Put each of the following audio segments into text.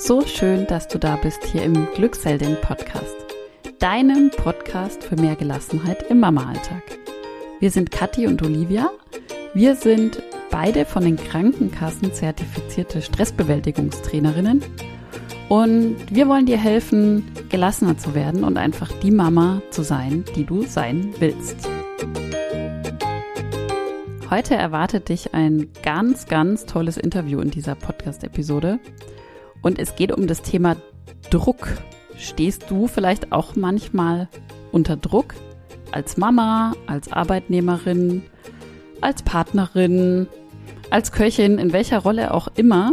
So schön, dass du da bist hier im Glückseldin Podcast, deinem Podcast für mehr Gelassenheit im Mama-Alltag. Wir sind Kathi und Olivia. Wir sind beide von den Krankenkassen zertifizierte Stressbewältigungstrainerinnen und wir wollen dir helfen, gelassener zu werden und einfach die Mama zu sein, die du sein willst. Heute erwartet dich ein ganz, ganz tolles Interview in dieser Podcast-Episode. Und es geht um das Thema Druck. Stehst du vielleicht auch manchmal unter Druck? Als Mama, als Arbeitnehmerin, als Partnerin, als Köchin, in welcher Rolle auch immer.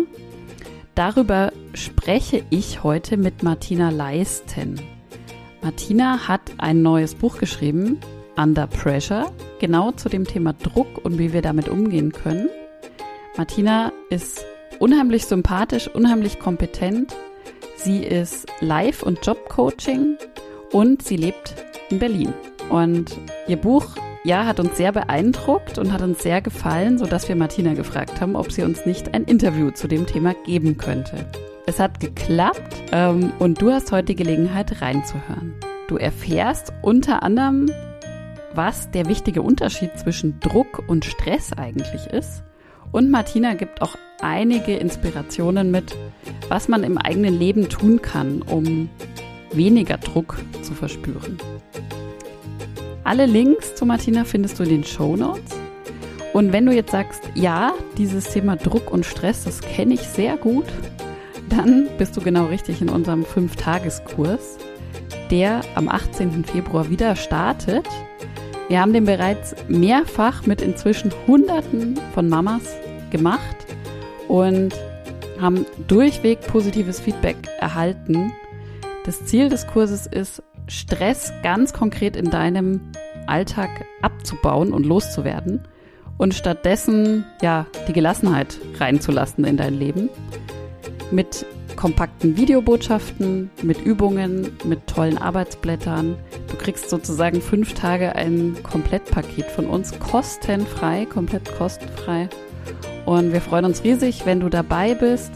Darüber spreche ich heute mit Martina Leisten. Martina hat ein neues Buch geschrieben, Under Pressure, genau zu dem Thema Druck und wie wir damit umgehen können. Martina ist unheimlich sympathisch, unheimlich kompetent. Sie ist Live- und Jobcoaching und sie lebt in Berlin. Und ihr Buch ja, hat uns sehr beeindruckt und hat uns sehr gefallen, sodass wir Martina gefragt haben, ob sie uns nicht ein Interview zu dem Thema geben könnte. Es hat geklappt ähm, und du hast heute die Gelegenheit reinzuhören. Du erfährst unter anderem, was der wichtige Unterschied zwischen Druck und Stress eigentlich ist. Und Martina gibt auch einige Inspirationen mit, was man im eigenen Leben tun kann, um weniger Druck zu verspüren. Alle Links zu Martina findest du in den Show Notes. Und wenn du jetzt sagst, ja, dieses Thema Druck und Stress, das kenne ich sehr gut, dann bist du genau richtig in unserem 5-Tageskurs, der am 18. Februar wieder startet. Wir haben den bereits mehrfach mit inzwischen Hunderten von Mamas gemacht und haben durchweg positives Feedback erhalten. Das Ziel des Kurses ist, Stress ganz konkret in deinem Alltag abzubauen und loszuwerden und stattdessen ja die Gelassenheit reinzulassen in dein Leben mit kompakten Videobotschaften, mit Übungen, mit tollen Arbeitsblättern. Du kriegst sozusagen fünf Tage ein Komplettpaket von uns, kostenfrei, komplett kostenfrei. Und wir freuen uns riesig, wenn du dabei bist,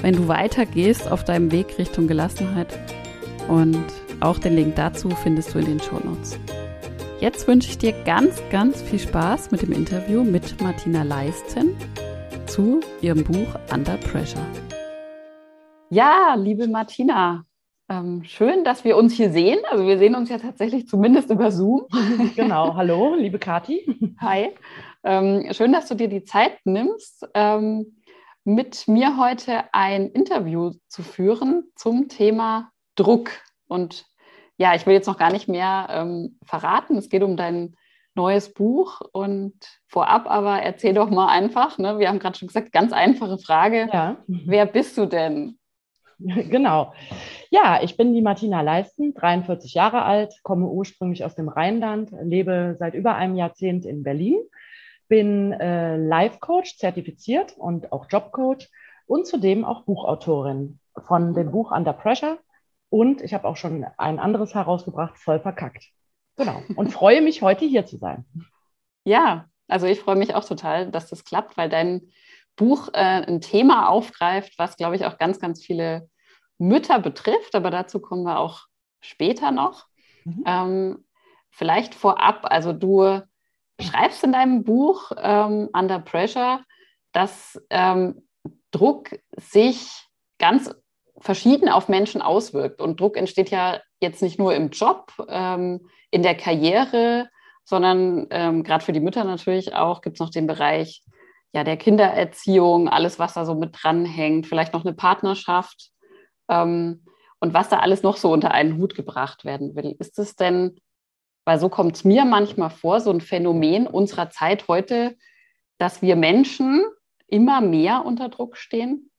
wenn du weitergehst auf deinem Weg Richtung Gelassenheit. Und auch den Link dazu findest du in den Show Notes. Jetzt wünsche ich dir ganz, ganz viel Spaß mit dem Interview mit Martina Leisten zu ihrem Buch Under Pressure. Ja, liebe Martina, ähm, schön, dass wir uns hier sehen. Also wir sehen uns ja tatsächlich zumindest über Zoom. Genau, hallo, liebe Kathi. Hi, ähm, schön, dass du dir die Zeit nimmst, ähm, mit mir heute ein Interview zu führen zum Thema Druck. Und ja, ich will jetzt noch gar nicht mehr ähm, verraten. Es geht um dein neues Buch und vorab aber erzähl doch mal einfach, ne? wir haben gerade schon gesagt, ganz einfache Frage. Ja. Wer bist du denn? Genau. Ja, ich bin die Martina Leisten, 43 Jahre alt, komme ursprünglich aus dem Rheinland, lebe seit über einem Jahrzehnt in Berlin, bin äh, Life Coach zertifiziert und auch Jobcoach und zudem auch Buchautorin von dem Buch Under Pressure. Und ich habe auch schon ein anderes herausgebracht, voll verkackt. Genau. Und freue mich, heute hier zu sein. Ja, also ich freue mich auch total, dass das klappt, weil dein Buch äh, ein Thema aufgreift, was, glaube ich, auch ganz, ganz viele Mütter betrifft. Aber dazu kommen wir auch später noch. Mhm. Ähm, vielleicht vorab, also du schreibst in deinem Buch ähm, Under Pressure, dass ähm, Druck sich ganz verschieden auf Menschen auswirkt. Und Druck entsteht ja jetzt nicht nur im Job, ähm, in der Karriere, sondern ähm, gerade für die Mütter natürlich auch gibt es noch den Bereich ja, der Kindererziehung, alles, was da so mit dranhängt, vielleicht noch eine Partnerschaft ähm, und was da alles noch so unter einen Hut gebracht werden will. Ist es denn, weil so kommt es mir manchmal vor, so ein Phänomen unserer Zeit heute, dass wir Menschen immer mehr unter Druck stehen?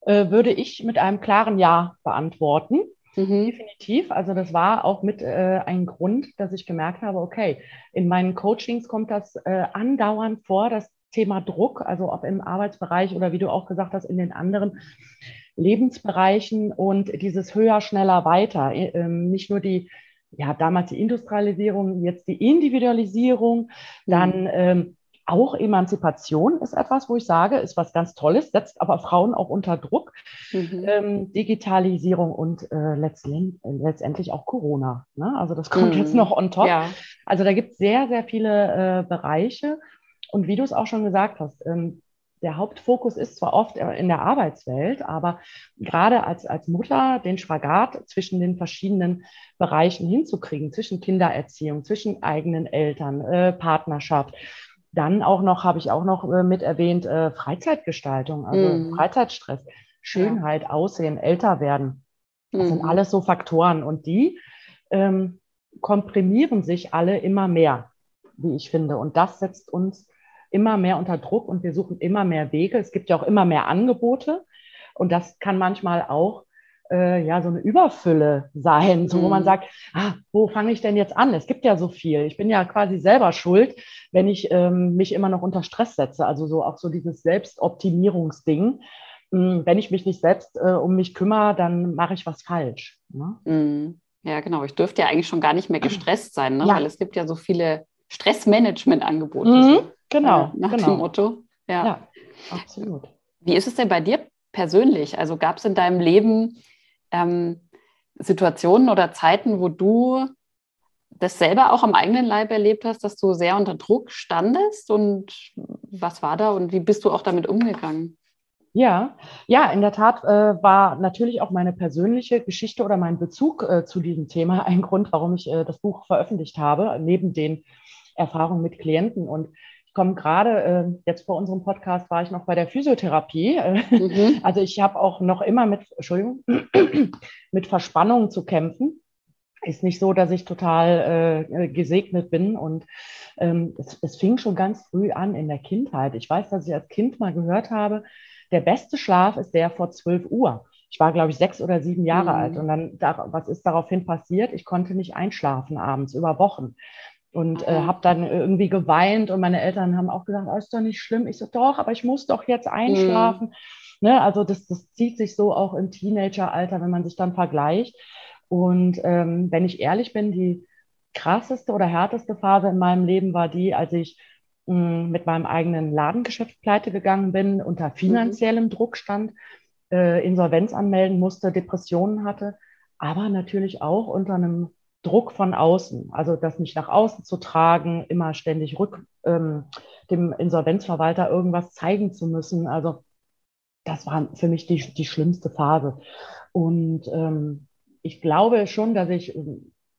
Äh, würde ich mit einem klaren Ja beantworten. Mhm. Definitiv. Also das war auch mit äh, ein Grund, dass ich gemerkt habe, okay, in meinen Coachings kommt das äh, andauernd vor, das Thema Druck, also ob im Arbeitsbereich oder wie du auch gesagt hast, in den anderen Lebensbereichen und dieses höher, schneller, weiter. Äh, ähm, nicht nur die, ja, damals die Industrialisierung, jetzt die Individualisierung, dann mhm. ähm, Auch Emanzipation ist etwas, wo ich sage, ist was ganz Tolles, setzt aber Frauen auch unter Druck. Mhm. Ähm, Digitalisierung und äh, letztendlich, letztendlich, auch Corona. Ne? Also das kommt mhm. jetzt noch on top. Ja. Also da gibt es sehr, sehr viele äh, Bereiche. Und wie du es auch schon gesagt hast, ähm, der Hauptfokus ist zwar oft in der Arbeitswelt, aber gerade als, als Mutter den Spagat zwischen den verschiedenen Bereichen hinzukriegen, zwischen Kindererziehung, zwischen eigenen Eltern, äh, Partnerschaft. Dann auch noch, habe ich auch noch äh, mit erwähnt, äh, Freizeitgestaltung, also mm. Freizeitstress, Schönheit, ja. Aussehen, älter werden. Das mm. sind mhm. alles so Faktoren und die ähm, komprimieren sich alle immer mehr, wie ich finde. Und das setzt uns immer mehr unter Druck und wir suchen immer mehr Wege. Es gibt ja auch immer mehr Angebote und das kann manchmal auch äh, ja so eine Überfülle sein, so, wo man mhm. sagt, ah, wo fange ich denn jetzt an? Es gibt ja so viel. Ich bin ja quasi selber schuld, wenn ich ähm, mich immer noch unter Stress setze. Also so auch so dieses Selbstoptimierungsding. Ähm, wenn ich mich nicht selbst äh, um mich kümmere, dann mache ich was falsch. Ne? Mhm. Ja, genau. Ich dürfte ja eigentlich schon gar nicht mehr gestresst sein, ne? Ja. weil es gibt ja so viele Stressmanagement-Angebote. Mhm. Genau. Äh, nach genau. dem Motto. Ja. ja, absolut. Wie ist es denn bei dir persönlich? Also gab es in deinem Leben ähm, Situationen oder Zeiten, wo du das selber auch am eigenen Leib erlebt hast, dass du sehr unter Druck standest? Und was war da und wie bist du auch damit umgegangen? Ja, ja, in der Tat äh, war natürlich auch meine persönliche Geschichte oder mein Bezug äh, zu diesem Thema ein Grund, warum ich äh, das Buch veröffentlicht habe, neben den Erfahrungen mit Klienten. Und ich komme gerade, äh, jetzt vor unserem Podcast war ich noch bei der Physiotherapie. Mhm. Also ich habe auch noch immer mit, Entschuldigung, mit Verspannungen zu kämpfen. Ist nicht so, dass ich total äh, gesegnet bin. Und ähm, es, es fing schon ganz früh an in der Kindheit. Ich weiß, dass ich als Kind mal gehört habe, der beste Schlaf ist der vor 12 Uhr. Ich war, glaube ich, sechs oder sieben Jahre mhm. alt. Und dann, da, was ist daraufhin passiert? Ich konnte nicht einschlafen abends über Wochen und äh, habe dann irgendwie geweint und meine Eltern haben auch gesagt, oh, ist doch nicht schlimm. Ich so, doch, aber ich muss doch jetzt einschlafen. Mhm. Ne? Also das, das zieht sich so auch im Teenageralter, wenn man sich dann vergleicht. Und ähm, wenn ich ehrlich bin, die krasseste oder härteste Phase in meinem Leben war die, als ich mh, hm, mit meinem eigenen Ladengeschäft pleite gegangen bin, unter mhm. finanziellem mhm. Druck stand, äh, Insolvenz anmelden musste, Depressionen hatte, aber natürlich auch unter einem Druck von außen, also das nicht nach außen zu tragen, immer ständig rück, ähm, dem Insolvenzverwalter irgendwas zeigen zu müssen. Also das war für mich die, die schlimmste Phase. Und ähm, ich glaube schon, dass ich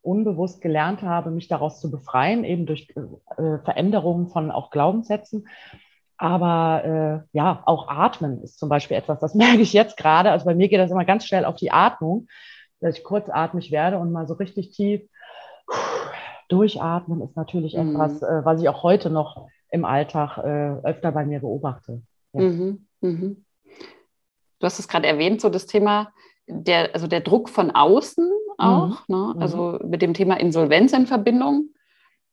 unbewusst gelernt habe, mich daraus zu befreien, eben durch äh, Veränderungen von auch Glaubenssätzen. Aber äh, ja, auch Atmen ist zum Beispiel etwas, das merke ich jetzt gerade. Also bei mir geht das immer ganz schnell auf die Atmung dass ich kurzatmig werde und mal so richtig tief durchatmen ist natürlich mhm. etwas, äh, was ich auch heute noch im Alltag äh, öfter bei mir beobachte. Ja. Mhm. Mhm. Du hast es gerade erwähnt, so das Thema, der, also der Druck von außen auch, mhm. ne? Mhm. also mit dem Thema Insolvenz in Verbindung.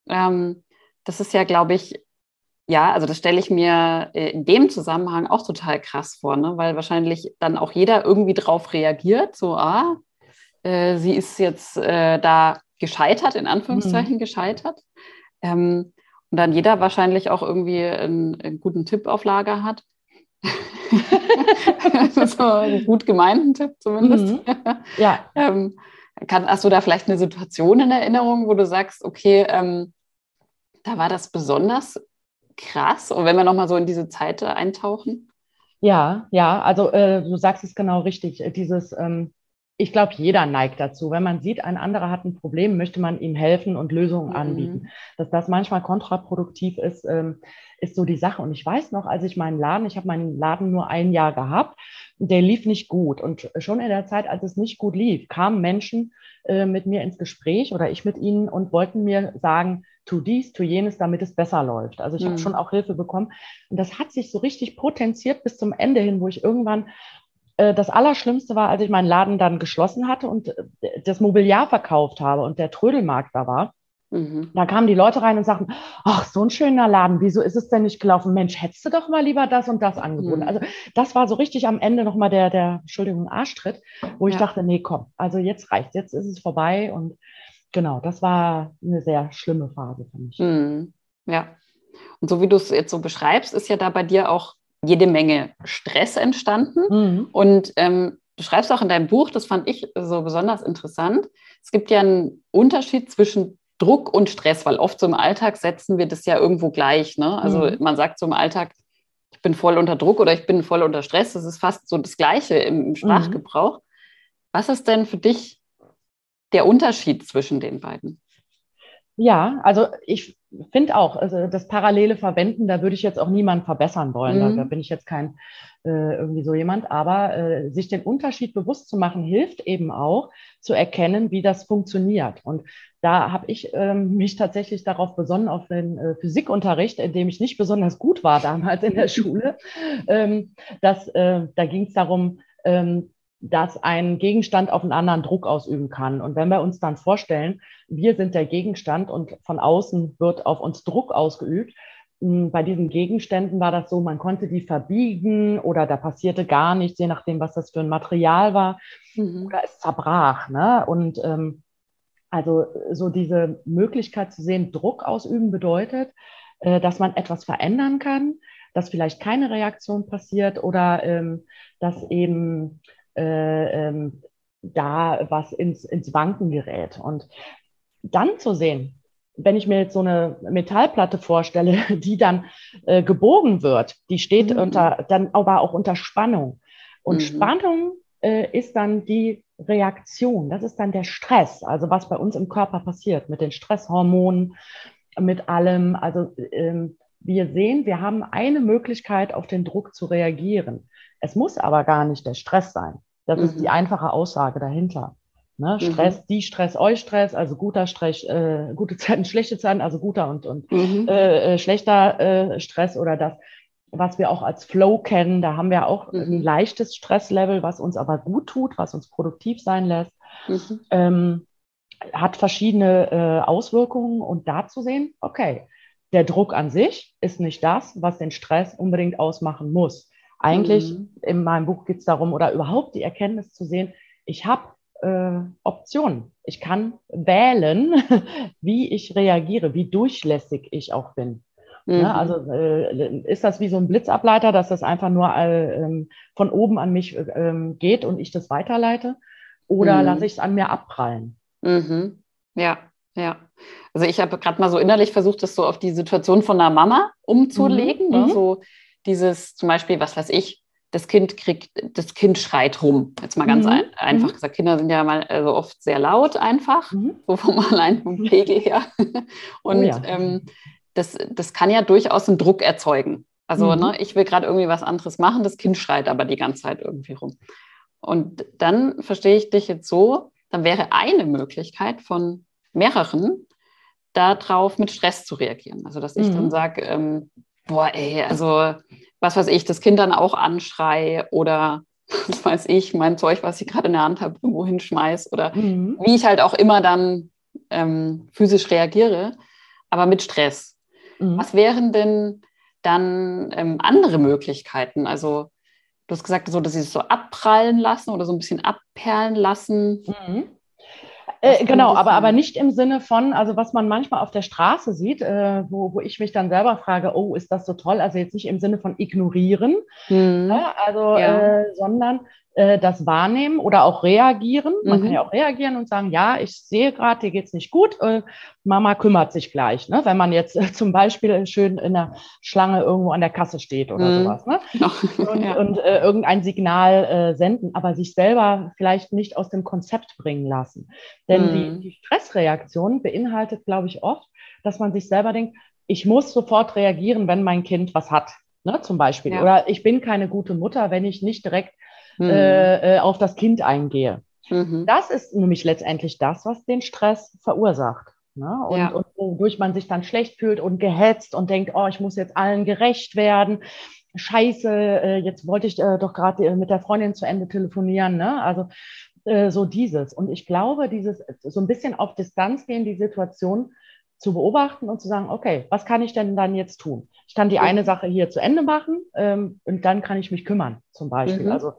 Ähm, das ist ja, glaube ich, ja, also das stelle ich mir äh, in dem Zusammenhang auch total krass vor, ne? weil wahrscheinlich dann auch jeder irgendwie drauf reagiert, so, ah, äh, sie ist jetzt äh, da gescheitert, in Anführungszeichen mhm. gescheitert. Ähm, und dann jeder wahrscheinlich auch irgendwie einen, einen guten Tipp auf Lager hat. so einen gut gemeinten Tipp zumindest. Mhm. Ja. ähm, kann, hast du da vielleicht eine Situation in Erinnerung, wo du sagst, okay, ähm, da war das besonders krass? Und wenn wir nochmal so in diese Zeit eintauchen? Ja, ja, also äh, du sagst es genau richtig. Dieses, ähm, ich glaube, jeder neigt dazu. Wenn man sieht, ein anderer hat ein Problem, möchte man ihm helfen und Lösungen mhm. anbieten. Dass das manchmal kontraproduktiv ist, ähm, ist so die Sache. Und ich weiß noch, als ich meinen Laden, ich habe meinen Laden nur ein Jahr gehabt, der lief nicht gut. Und schon in der Zeit, als es nicht gut lief, kamen Menschen äh, mit mir ins Gespräch oder ich mit ihnen und wollten mir sagen, tu dies, tu jenes, damit es besser läuft. Also ich mhm. habe schon auch Hilfe bekommen. Und das hat sich so richtig potenziert bis zum Ende hin, wo ich irgendwann das Allerschlimmste war, als ich meinen Laden dann geschlossen hatte und äh, das Mobiliar verkauft habe und der Trödelmarkt da war. Mhm. Da kamen die Leute rein und sagten, ach, so ein schöner Laden, wieso ist es denn nicht gelaufen? Mensch, hättest du doch mal lieber das und das angeboten. Mhm. Also das war so richtig am Ende nochmal der, der, Entschuldigung, Arschtritt, wo ich dachte, nee, komm, also jetzt reicht, jetzt ist es vorbei. Und genau, das war eine sehr schlimme Phase für mich. Mhm. Ja, Und so wie du es jetzt so beschreibst, ist ja da bei dir auch jede Menge Stress entstanden. Mhm. Und ähm, du schreibst auch in deinem Buch, das fand ich so besonders interessant, es gibt ja einen Unterschied zwischen Druck und Stress, weil oft so im Alltag setzen wir das ja irgendwo gleich. Ne? Also mhm. man sagt so im Alltag, ich bin voll unter Druck oder ich bin voll unter Stress. Das ist fast so das Gleiche im, Sprachgebrauch. Mhm. Was ist denn für dich der Unterschied zwischen den beiden? Ja, also ich finde auch, also das parallele Verwenden, da würde ich jetzt auch niemanden verbessern wollen. Mhm. Da, da, bin ich jetzt kein äh, irgendwie so jemand. Aber äh, sich den Unterschied bewusst zu machen, hilft eben auch zu erkennen, wie das funktioniert. Und da habe ich ähm, mich tatsächlich darauf besonnen, auf den äh, Physikunterricht, in dem ich nicht besonders gut war damals in der Schule. Ähm, dass, äh, da ging es darum, ähm, dass ein Gegenstand auf einen anderen Druck ausüben kann. Und wenn wir uns dann vorstellen, wir sind der Gegenstand und von außen wird auf uns Druck ausgeübt, hm, bei diesen Gegenständen war das so, man konnte die verbiegen oder da passierte gar nichts, je nachdem, was das für ein Material war, mhm. oder es zerbrach. Ne? Und ähm, also so diese Möglichkeit zu sehen, Druck ausüben bedeutet, äh, dass man etwas verändern kann, dass vielleicht keine Reaktion passiert oder ähm, dass eben äh, ähm, da was ins, ins Wanken gerät. Und dann zu sehen, wenn ich mir jetzt so eine Metallplatte vorstelle, die dann äh, gebogen wird, die steht mhm. unter, dann aber auch unter Spannung. Und mhm. Spannung äh, ist dann die Reaktion, das ist dann der Stress, also was bei uns im Körper passiert mit den Stresshormonen, mit allem. Also ähm, wir sehen, wir haben eine Möglichkeit, auf den Druck zu reagieren. Es muss aber gar nicht der Stress sein. Das mhm. ist die mhm. einfache Aussage dahinter. Ne? Mhm. Stress, die Stress, euch Stress, also guter Stress, äh, gute Zeiten, schlechte Zeiten, also guter und, und mhm. äh, äh schlechter äh, Stress oder das, was wir auch als Flow kennen. Da haben wir auch mhm. ein leichtes Stresslevel, was uns aber gut tut, was uns produktiv sein lässt. Mhm. Ähm, hat verschiedene äh, Auswirkungen und da zu sehen, okay, der Druck an sich ist nicht das, was den Stress unbedingt ausmachen muss. Eigentlich mhm. in meinem Buch geht es darum, oder überhaupt die Erkenntnis zu sehen, ich habe äh, Optionen. Ich kann wählen, wie ich reagiere, wie durchlässig ich auch bin. Mhm. Ja, also äh, ist das wie so ein Blitzableiter, dass das einfach nur äh, ähm, von oben an mich äh, geht und ich das weiterleite? Oder mhm. lasse ich es an mir abprallen? Mhm. Ja, ja. Also ich habe gerade mal so innerlich versucht, das so auf die Situation von einer Mama umzulegen. Ne? Mhm. So dieses zum Beispiel, was weiß ich, das Kind kriegt, das Kind schreit rum. Jetzt mal ganz mhm. ein, einfach mhm. gesagt, Kinder sind ja mal also oft sehr laut einfach, mhm. so vom allein vom Pegel her. Und oh ja. ähm, das, das kann ja durchaus einen Druck erzeugen. Also mhm. ne, ich will gerade irgendwie was anderes machen, das Kind schreit aber die ganze Zeit irgendwie rum. Und dann verstehe ich dich jetzt so, dann wäre eine Möglichkeit von mehreren, darauf mit Stress zu reagieren. Also dass ich dann mhm. sage, ähm, boah, ey, also was weiß ich, das Kind dann auch anschrei oder was weiß ich, mein Zeug, was ich gerade in der Hand habe, irgendwo hinschmeiß oder mhm. wie ich halt auch immer dann ähm, physisch reagiere, aber mit Stress. Mhm. Was wären denn dann ähm, andere Möglichkeiten? Also du hast gesagt, so, dass sie es so abprallen lassen oder so ein bisschen abperlen lassen. Mhm. Äh, genau, aber, aber nicht im Sinne von, also was man manchmal auf der Straße sieht, äh, wo, wo ich mich dann selber frage, oh, ist das so toll? Also jetzt nicht im Sinne von ignorieren, mhm. ne? also, ja. äh, sondern äh, das wahrnehmen oder auch reagieren. Man mhm. kann ja auch reagieren und sagen, ja, ich sehe gerade, dir geht's nicht gut, äh, Mama kümmert sich gleich. Ne? Wenn man jetzt äh, zum Beispiel schön in der Schlange irgendwo an der Kasse steht oder mhm. sowas. Ne? Und, ja. und irgendein Signal senden, aber sich selber vielleicht nicht aus dem Konzept bringen lassen. Denn mhm. die, die Stressreaktion beinhaltet, glaube ich, oft, dass man sich selber denkt, ich muss sofort reagieren, wenn mein Kind was hat. Ne, zum Beispiel. Ja. Oder ich bin keine gute Mutter, wenn ich nicht direkt mhm. äh, auf das Kind eingehe. Mhm. Das ist nämlich letztendlich das, was den Stress verursacht. Ne? Und, ja. und wodurch man sich dann schlecht fühlt und gehetzt und denkt, oh, ich muss jetzt allen gerecht werden. Scheiße, äh, jetzt wollte ich äh, doch gerade äh, mit der Freundin zu Ende telefonieren. Ne? Also äh, so dieses. Und ich glaube, dieses so ein bisschen auf Distanz gehen, die Situation zu beobachten und zu sagen, okay, was kann ich denn dann jetzt tun? Ich kann die eine Sache hier zu Ende machen ähm, und dann kann ich mich kümmern, zum Beispiel. Mhm. Also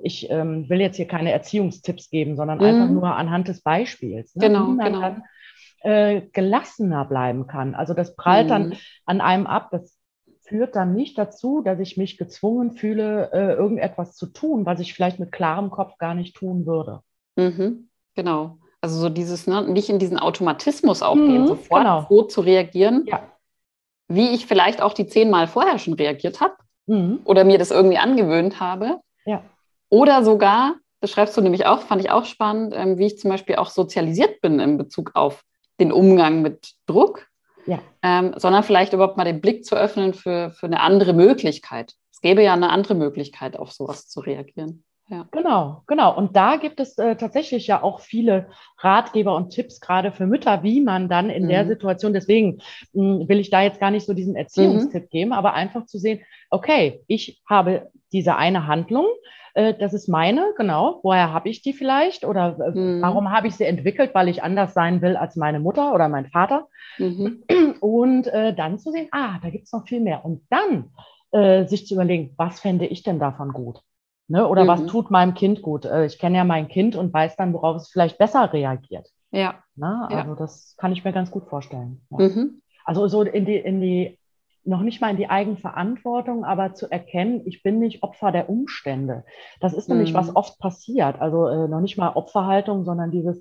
ich ähm, will jetzt hier keine Erziehungstipps geben, sondern mhm. einfach nur anhand des Beispiels. Ne? Genau, genau. Kann, äh, gelassener bleiben kann. Also das prallt mhm. dann an einem ab. Das führt dann nicht dazu, dass ich mich gezwungen fühle, äh, irgendetwas zu tun, was ich vielleicht mit klarem Kopf gar nicht tun würde. Mhm. Genau. Also so dieses, ne, nicht in diesen Automatismus auch gehen, mhm, sofort genau. so zu reagieren, ja. wie ich vielleicht auch die zehnmal vorher schon reagiert habe mhm. oder mir das irgendwie angewöhnt habe. Ja. Oder sogar, das schreibst du nämlich auch, fand ich auch spannend, ähm, wie ich zum Beispiel auch sozialisiert bin in Bezug auf den Umgang mit Druck, ja. ähm, sondern vielleicht überhaupt mal den Blick zu öffnen für, für eine andere Möglichkeit. Es gäbe ja eine andere Möglichkeit, auf sowas zu reagieren. Ja. Genau, genau. Und da gibt es äh, tatsächlich ja auch viele Ratgeber und Tipps, gerade für Mütter, wie man dann in mhm. der Situation, deswegen mh, hm, will ich da jetzt gar nicht so diesen Erziehungstipp mhm. geben, aber einfach zu sehen, okay, ich habe diese eine Handlung, äh, das ist meine, genau. Woher habe ich die vielleicht? Oder äh, mhm. warum habe ich sie entwickelt? Weil ich anders sein will als meine Mutter oder mein Vater. Mhm. Und äh, dann zu sehen, ah, da gibt es noch viel mehr. Und dann äh, sich zu überlegen, was fände ich denn davon gut? Ne? Oder mhm. was tut meinem Kind gut? Äh, ich kenne ja mein Kind und weiß dann, worauf es vielleicht besser reagiert. Ja. Ne? Also ja. das kann ich mir ganz gut vorstellen. Ja. Mhm. Also so in die, in die, noch nicht mal in die Eigenverantwortung, aber zu erkennen, ich bin nicht Opfer der Umstände. Das ist nämlich, was mhm. oft passiert. Also äh, noch nicht mal Opferhaltung, sondern dieses,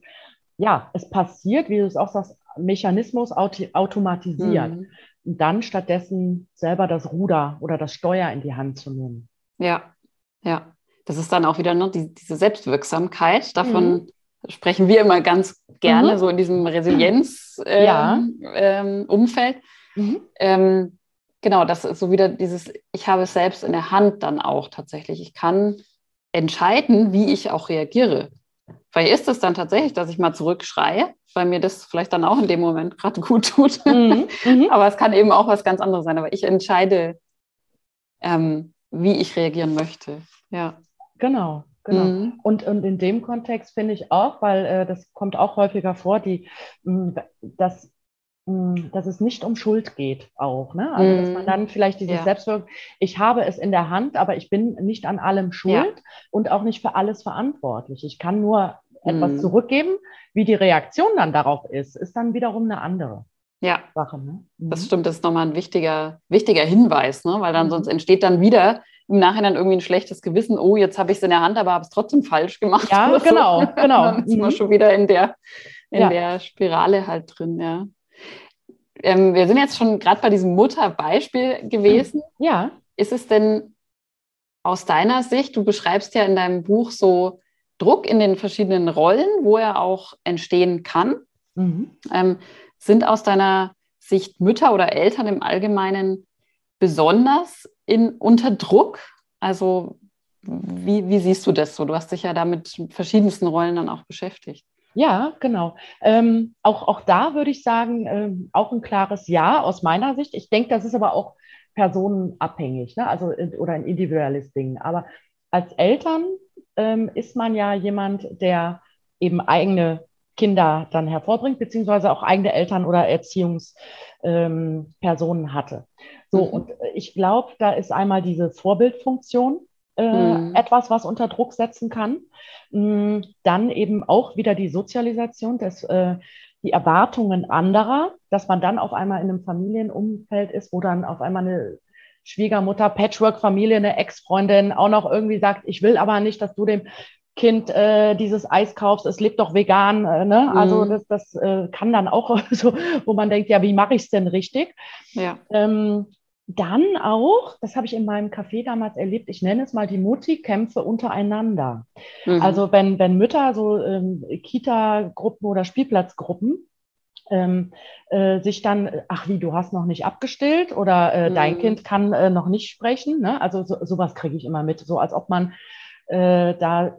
ja, es passiert, wie du es auch sagst, Mechanismus auto automatisiert. Mhm. Und dann stattdessen selber das Ruder oder das Steuer in die Hand zu nehmen. Ja, ja das ist dann auch wieder ne, die, diese Selbstwirksamkeit. Davon mhm. sprechen wir immer ganz gerne, mhm. so in diesem Resilienz-Umfeld. Ja. Ähm, mhm. ähm, genau, das ist so wieder dieses, ich habe es selbst in der Hand dann auch tatsächlich. Ich kann entscheiden, wie ich auch reagiere. Vielleicht ist es dann tatsächlich, dass ich mal zurückschreie, weil mir das vielleicht dann auch in dem Moment gerade gut tut. Mhm. Mhm. Aber es kann eben auch was ganz anderes sein. Aber ich entscheide, ähm, wie ich reagieren möchte. Ja. Genau, genau. Mhm. Und, und in dem Kontext finde ich auch, weil äh, das kommt auch häufiger vor, die, mh, dass, mh, dass es nicht um Schuld geht auch. Ne? Also mhm. dass man mhm. dann vielleicht dieses ja. Selbstwirkung, ich habe es in der Hand, aber ich bin nicht an allem schuld ja. und auch nicht für alles verantwortlich. Ich kann nur etwas mhm. zurückgeben. Wie die Reaktion dann darauf ist, ist dann wiederum eine andere. Ja, Sache, ne? das mhm. stimmt. Das ist nochmal ein wichtiger, wichtiger Hinweis, ne? weil dann mhm. sonst entsteht dann wieder im Nachhinein irgendwie ein schlechtes Gewissen, oh, jetzt habe ich es in der Hand, aber habe es trotzdem falsch gemacht. Ja, genau, so. genau. Dann ist man mhm. schon wieder in der, in ja. der Spirale halt drin, ja. Ähm, wir sind jetzt schon gerade bei diesem Mutterbeispiel gewesen. Ja. Ist es denn aus deiner Sicht, du beschreibst ja in deinem Buch so Druck in den verschiedenen Rollen, wo er auch entstehen kann. Mhm. Ähm, sind aus deiner Sicht Mütter oder Eltern im Allgemeinen besonders in, unter Druck? Also wie, wie siehst du das so? Du hast dich ja da mit verschiedensten Rollen dann auch beschäftigt. Ja, genau. Ähm, auch, auch da würde ich sagen, ähm, auch ein klares Ja aus meiner Sicht. Ich denke, das ist aber auch personenabhängig, ne? also oder ein individuelles Ding. Aber als Eltern ähm, ist man ja jemand, der eben eigene Kinder dann hervorbringt, beziehungsweise auch eigene Eltern oder Erziehungspersonen ähm, hatte. So, mhm. und äh, ich glaube, da ist einmal diese Vorbildfunktion äh, mhm. etwas, was unter Druck setzen kann. Mhm, dann eben auch wieder die Sozialisation, des, äh, die Erwartungen anderer, dass man dann auf einmal in einem Familienumfeld ist, wo dann auf einmal eine Schwiegermutter, Patchwork-Familie, eine Ex-Freundin auch noch irgendwie sagt, ich will aber nicht, dass du dem Kind äh, dieses Eis kaufst, es lebt doch vegan. Äh, ne? Also mhm. das, das äh, kann dann auch so, wo man denkt, ja, wie mache ich es denn richtig? Ja. Ähm, dann auch, das habe ich in meinem Café damals erlebt, ich nenne es mal die Mutti-Kämpfe untereinander. Mhm. Also wenn, wenn Mütter so ähm, Kita-Gruppen oder Spielplatzgruppen ähm, äh, sich dann, ach wie, du hast noch nicht abgestillt oder äh, mhm. dein Kind kann äh, noch nicht sprechen. Ne? Also so, sowas kriege ich immer mit, so als ob man äh, da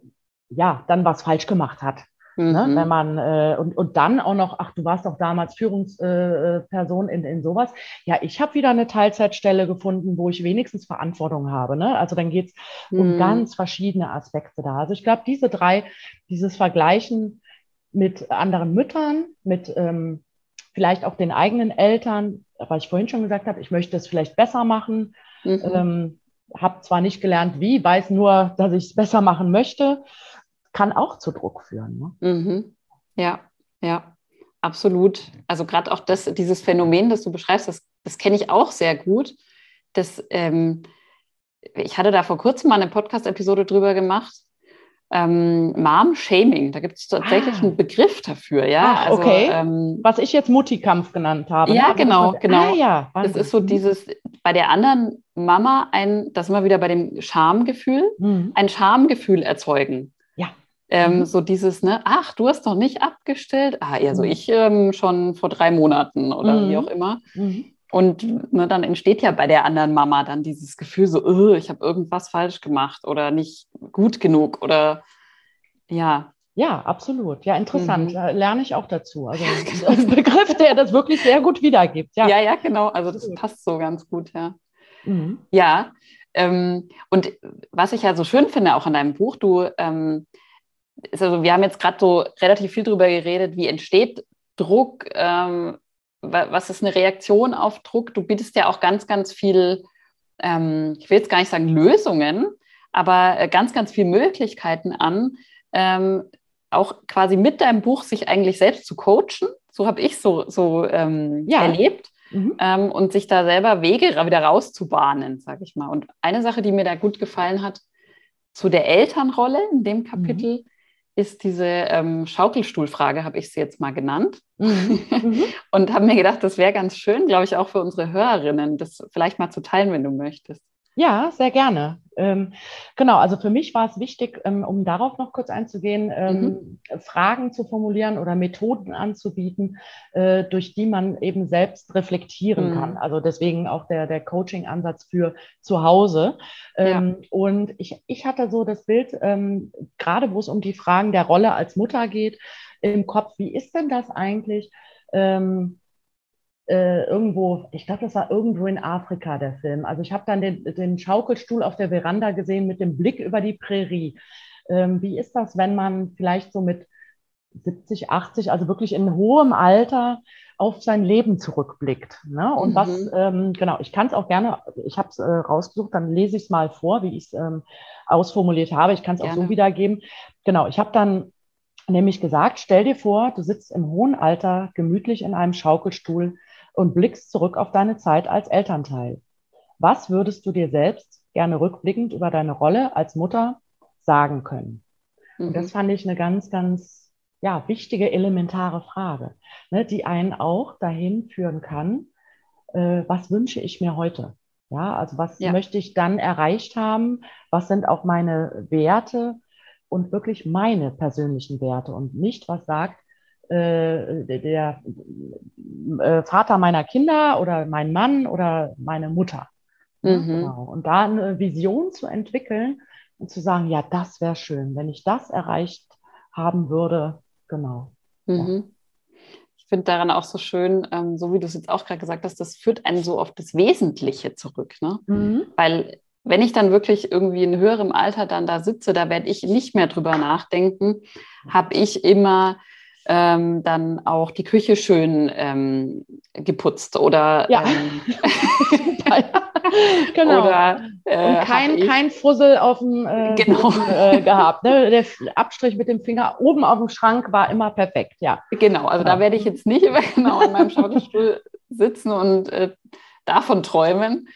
ja dann was falsch gemacht hat. Ne? Mhm. Wenn man äh, und, und dann auch noch, ach, du warst doch damals Führungsperson äh, in, in sowas. Ja, ich habe wieder eine Teilzeitstelle gefunden, wo ich wenigstens Verantwortung habe. Ne? Also dann geht es mhm. um ganz verschiedene Aspekte da. Also ich glaube, diese drei, dieses Vergleichen mit anderen Müttern, mit ähm, vielleicht auch den eigenen Eltern, weil ich vorhin schon gesagt habe, ich möchte es vielleicht besser machen. Mhm. Ähm, habe zwar nicht gelernt, wie, weiß nur, dass ich es besser machen möchte kann auch zu Druck führen. Ne? Mhm. Ja, ja. absolut. Also gerade auch das, dieses Phänomen, das du beschreibst, das, das kenne ich auch sehr gut. Das, ähm, ich hatte da vor kurzem mal eine Podcast-Episode drüber gemacht. Ähm, Mom-Shaming, da gibt es tatsächlich ah. einen Begriff dafür, ja. Ach, also, okay. Ähm, Was ich jetzt Muttikampf genannt habe. Ja, ne? genau, das, genau. Ah, ja, das ist so dieses, bei der anderen Mama ein, das wir wieder bei dem Schamgefühl, mhm. ein Schamgefühl erzeugen. Ähm, mhm. So dieses, ne, ach, du hast doch nicht abgestellt. Ah, ja, so mhm. ich ähm, schon vor drei Monaten oder wie mhm. auch immer. Mhm. Und ne, dann entsteht ja bei der anderen Mama dann dieses Gefühl so, oh, ich habe irgendwas falsch gemacht oder nicht gut genug oder ja. Ja, absolut. Ja, interessant. Mhm. Da lerne ich auch dazu. Also ein Begriff, der das wirklich sehr gut wiedergibt. Ja, ja, ja genau. Also das passt so ganz gut, ja. Mhm. Ja. Ähm, und was ich ja so schön finde, auch an deinem Buch, du, ähm, also, wir haben jetzt gerade so relativ viel darüber geredet, wie entsteht Druck, ähm, was ist eine Reaktion auf Druck? Du bietest ja auch ganz, ganz viel, ähm, ich will jetzt gar nicht sagen Lösungen, aber äh, ganz, ganz viele Möglichkeiten an, ähm, auch quasi mit deinem Buch sich eigentlich selbst zu coachen. So habe ich so, so ähm, ja. erlebt. Mhm. Ähm, und sich da selber Wege wieder rauszubahnen, sage ich mal. Und eine Sache, die mir da gut gefallen hat, zu der Elternrolle in dem Kapitel, mhm ist diese ähm, Schaukelstuhlfrage, habe ich sie jetzt mal genannt. Mhm. Mhm. und habe mir gedacht, das wäre ganz schön, glaube ich, auch für unsere Hörerinnen, das vielleicht mal zu teilen, wenn du möchtest. Ja, sehr gerne. Ähm, genau, also für mich war es wichtig, ähm, um darauf noch kurz einzugehen, ähm, mhm. Fragen zu formulieren oder Methoden anzubieten, äh, durch die man eben selbst reflektieren mhm. kann. Also deswegen auch der, der Coaching-Ansatz für zu Hause. Ähm, ja. Und ich, ich hatte so das Bild, ähm, gerade wo es um die Fragen der Rolle als Mutter geht, im Kopf, wie ist denn das eigentlich? Äh, irgendwo, ich glaube, das war irgendwo in Afrika der Film. Also ich habe dann den, den, Schaukelstuhl auf der Veranda gesehen mit dem Blick über die Prärie. Ähm, wie ist das, wenn man vielleicht so mit 70, 80, also wirklich in hohem Alter auf sein Leben zurückblickt. Ne? Und mhm. was, ähm, genau, ich kann es auch gerne, ich habe es äh, rausgesucht, dann lese ich es mal vor, wie ich es ähm, ausformuliert habe. Ich kann es auch so wiedergeben. Genau, ich habe dann nämlich gesagt, stell dir vor, du sitzt im hohen Alter gemütlich in einem Schaukelstuhl und blickst zurück auf deine Zeit als Elternteil. Was würdest du dir selbst gerne rückblickend über deine Rolle als Mutter sagen können? Mhm. Und das mhm. fand ich eine ganz, ganz ja, wichtige, elementare Frage, ne, die einen auch dahin führen kann, äh, was wünsche ich mir heute? Ja, also was ja. möchte ich dann erreicht haben? Was sind auch meine Werte und wirklich meine persönlichen Werte und nicht, was sagt, äh, der äh, Vater meiner Kinder oder mein Mann oder meine Mutter. Mhm. Genau. Und da eine Vision zu entwickeln und zu sagen, ja, das wäre schön, wenn ich das erreicht haben würde. Genau. Mhm. Ja. Ich finde daran auch so schön, ähm, so wie du es jetzt auch gerade gesagt hast, das führt einen so auf das Wesentliche zurück. Ne? Mhm. Weil wenn ich dann wirklich irgendwie in höherem Alter dann da sitze, da werde ich nicht mehr drüber nachdenken, habe ich immer ähm, dann auch die Küche schön ähm, geputzt oder ja. Ähm, genau. Oder, äh, und kein, kein Fussel auf dem äh, genau. äh, gehabt. Ne? Der Abstrich mit dem Finger oben auf dem Schrank war immer perfekt, ja. Genau, also ja. da werde ich jetzt nicht genau in meinem Schaukelstuhl sitzen und äh, davon träumen.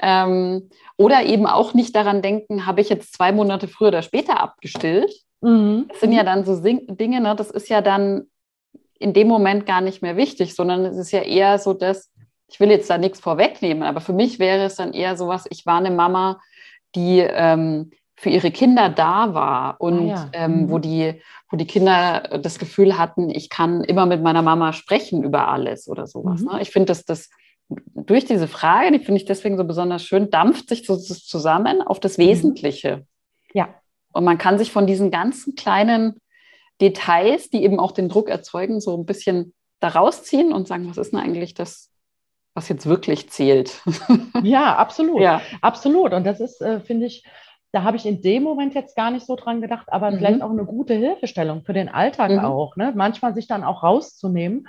Ähm, oder eben auch nicht daran denken, habe ich jetzt zwei Monate früher oder später abgestillt Mhm. Das sind ja dann so Dinge, ne, das ist ja dann in dem Moment gar nicht mehr wichtig, sondern es ist ja eher so, dass, ich will jetzt da nichts vorwegnehmen, aber für mich wäre es dann eher so was, ich war eine Mama, die ähm, für ihre Kinder da war und ah, ja. ähm, mhm. wo, die, wo die Kinder das Gefühl hatten, ich kann immer mit meiner Mama sprechen über alles oder sowas. Mhm. Ne? Ich finde, dass das durch diese Frage, die finde ich deswegen so besonders schön, dampft sich so zusammen auf das mhm. Wesentliche. Ja. Und man kann sich von diesen ganzen kleinen Details, die eben auch den Druck erzeugen, so ein bisschen da rausziehen und sagen, was ist denn eigentlich das, was jetzt wirklich zählt? Ja, absolut. Ja. Absolut. Und das ist, äh, finde ich, da habe ich in dem Moment jetzt gar nicht so dran gedacht, aber mhm. vielleicht auch eine gute Hilfestellung für den Alltag mhm. auch. Ne? Manchmal sich dann auch rauszunehmen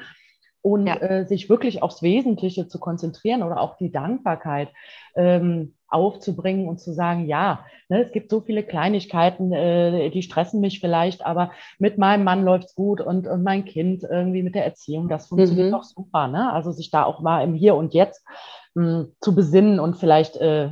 und ja. äh, sich wirklich aufs Wesentliche zu konzentrieren oder auch die Dankbarkeit. Ähm, aufzubringen und zu sagen, ja, ne, es gibt so viele Kleinigkeiten, äh, die stressen mich vielleicht, aber mit meinem Mann läuft's gut und, und mein Kind irgendwie mit der Erziehung, das funktioniert mhm. doch super. Ne? Also sich da auch mal im Hier und Jetzt mh, hm, zu besinnen und vielleicht äh,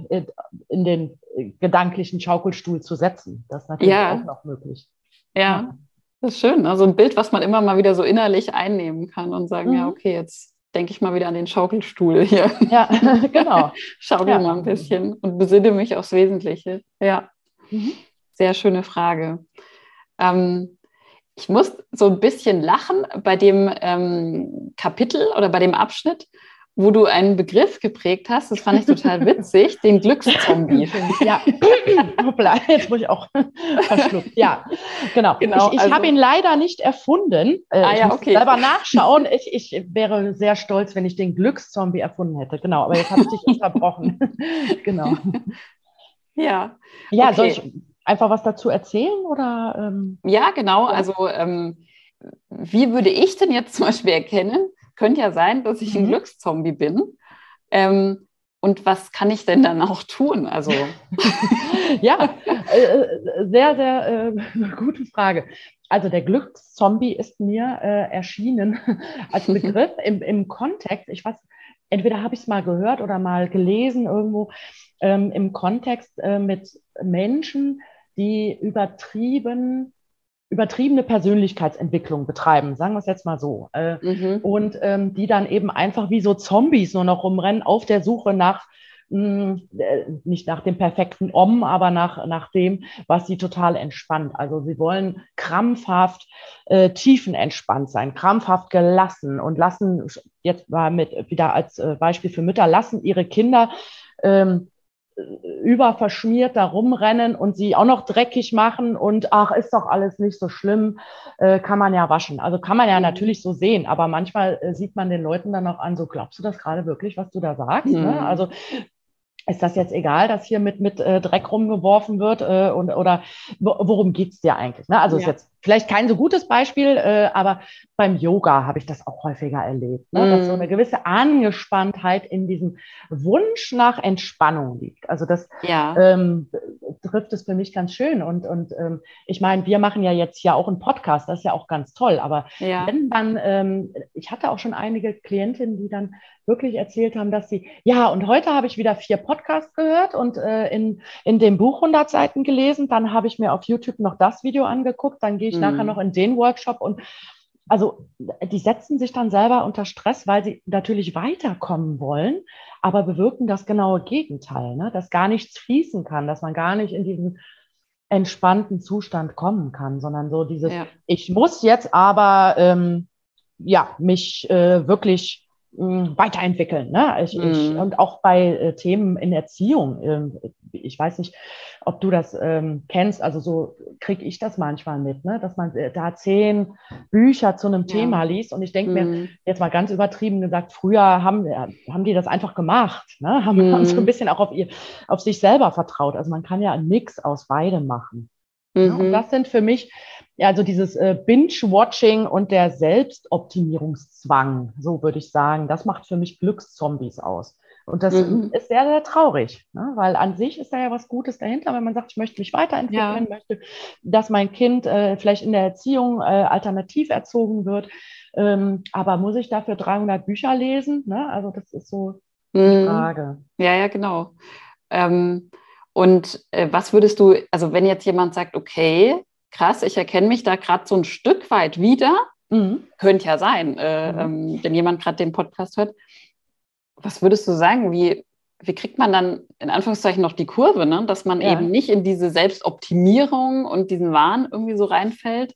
in den gedanklichen Schaukelstuhl zu setzen. Das ist natürlich ja. auch noch möglich. Ja. ja. Das ist schön. Also ein Bild, was man immer mal wieder so innerlich einnehmen kann und sagen, mhm. ja, okay, jetzt denke ich mal wieder an den Schaukelstuhl hier. Ja, genau. Schaukel ja. mal ein bisschen und besinne mich aufs Wesentliche. Ja, mhm. sehr schöne Frage. Ähm, ich muss so ein bisschen lachen bei dem ähm, Kapitel oder bei dem Abschnitt, wo du einen Begriff geprägt hast, das fand ich total witzig, den Glückszombie. Ja, hoppla, jetzt muss ich auch verschluckt. Ja, genau. genau ich, ich also, habe ihn leider nicht erfunden. Äh, ah, ich ja, muss okay. selber nachschauen. Ich, ich wäre sehr stolz, wenn ich den Glückszombie erfunden hätte. Genau, aber jetzt habe ich dich unterbrochen. genau. Ja. Ja, okay. soll ich einfach was dazu erzählen? Oder, ähm, ja, genau. Also ähm, wie würde ich denn jetzt zum Beispiel erkennen, könnte ja sein, dass ich ein mhm. Glückszombie bin. Ähm, und was kann ich denn dann auch tun? Also ja, äh, sehr, sehr äh, gute Frage. Also der Glückszombie ist mir äh, erschienen als Begriff im, im Kontext. Ich weiß, entweder habe ich es mal gehört oder mal gelesen irgendwo ähm, im Kontext äh, mit Menschen, die übertrieben übertriebene Persönlichkeitsentwicklung betreiben, sagen wir es jetzt mal so. Äh, mhm. Und ähm, die dann eben einfach wie so Zombies nur noch rumrennen auf der Suche nach mh, hm, äh, nicht nach dem perfekten Om, aber nach, nach dem, was sie total entspannt. Also sie wollen krampfhaft äh, tiefenentspannt sein, krampfhaft gelassen und lassen, jetzt war mit wieder als äh, Beispiel für Mütter, lassen ihre Kinder ähm, überverschmiert da rumrennen und sie auch noch dreckig machen und ach, ist doch alles nicht so schlimm, äh, kann man ja waschen. Also kann man ja mhm. natürlich so sehen, aber manchmal äh, sieht man den Leuten dann auch an, so glaubst du das gerade wirklich, was du da sagst? Ne? Mhm. Ne? Also ist das jetzt egal, dass hier mit, mit äh, Dreck rumgeworfen wird äh, und, oder worum geht's dir eigentlich? Ne? Also ja. ist jetzt vielleicht kein so gutes Beispiel, äh, aber beim Yoga habe ich das auch häufiger erlebt, ne? Mm. dass so mhm. eine gewisse Angespanntheit in diesem Wunsch nach Entspannung liegt. Also das ja. ähm, trifft es für mich ganz schön. Und, und ähm, ich meine, wir machen ja jetzt ja auch einen Podcast, das ist ja auch ganz toll. Aber ja. wenn dann, ähm, ich hatte auch schon einige Klientinnen, die dann wirklich erzählt haben, dass sie, ja, und heute habe ich wieder vier Podcasts gehört und äh, in, in dem Buch 100 Seiten gelesen, dann habe ich mir auf YouTube noch das Video angeguckt, dann gehe ich mhm. nachher noch in den Workshop und also die setzen sich dann selber unter Stress, weil sie natürlich weiterkommen wollen, aber bewirken das genaue Gegenteil, ne? dass gar nichts fließen kann, dass man gar nicht in diesen entspannten Zustand kommen kann, sondern so dieses, ja. ich muss jetzt aber ähm, ja mich äh, wirklich weiterentwickeln. Ne? Ich, mhm. ich, und auch bei äh, Themen in Erziehung. Äh, ich weiß nicht, ob du das ähm, kennst. Also so kriege ich das manchmal mit, ne? dass man äh, da zehn Bücher zu einem ja. Thema liest. Und ich denke mhm. mir, jetzt mal ganz übertrieben gesagt, früher haben, haben die das einfach gemacht. Ne? Haben, mhm. haben so ein bisschen auch auf, ihr, auf sich selber vertraut. Also man kann ja einen Mix aus beidem machen. Ne? Und mhm. das sind für mich ja, also dieses äh, Binge-Watching und der Selbstoptimierungszwang, so würde ich sagen, das macht für mich Glückszombies aus. Und das mhm. ist sehr, sehr traurig, ne? weil an sich ist da ja was Gutes dahinter, wenn man sagt, ich möchte mich weiterentwickeln, ja. möchte, dass mein Kind äh, vielleicht in der Erziehung äh, alternativ erzogen wird. Ähm, aber muss ich dafür 300 Bücher lesen? Ne? Also das ist so die mhm. Frage. Ja, ja, genau. Ähm, und äh, was würdest du, also wenn jetzt jemand sagt, okay, krass, ich erkenne mich da gerade so ein Stück weit wieder. Mhm. Könnte ja sein, äh, mhm. ähm, wenn jemand gerade den Podcast hört. Was würdest du sagen, wie, wie kriegt man dann in Anführungszeichen noch die Kurve, ne? dass man ja. eben nicht in diese Selbstoptimierung und diesen Wahn irgendwie so reinfällt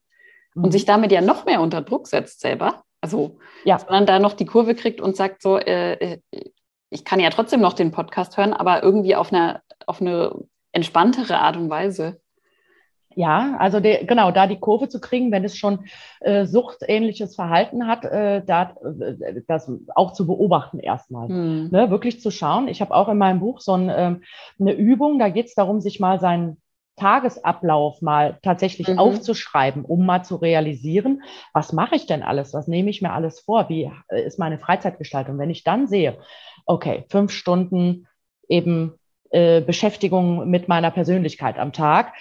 mhm. und sich damit ja noch mehr unter Druck setzt selber? Also, ja. dass man da noch die Kurve kriegt und sagt so, äh, äh, ich kann ja trotzdem noch den Podcast hören, aber irgendwie auf eine, auf eine entspanntere Art und Weise. Ja, also de, genau, da die Kurve zu kriegen, wenn es schon äh, suchtähnliches Verhalten hat, äh, da, äh, das auch zu beobachten erstmal. Hm. Ne, wirklich zu schauen. Ich habe auch in meinem Buch so ein, ähm, eine Übung, da geht es darum, sich mal seinen Tagesablauf mal tatsächlich mhm. aufzuschreiben, um mal zu realisieren, was mache ich denn alles, was nehme ich mir alles vor, wie äh, ist meine Freizeitgestaltung. Wenn ich dann sehe, okay, fünf Stunden eben äh, Beschäftigung mit meiner Persönlichkeit am Tag.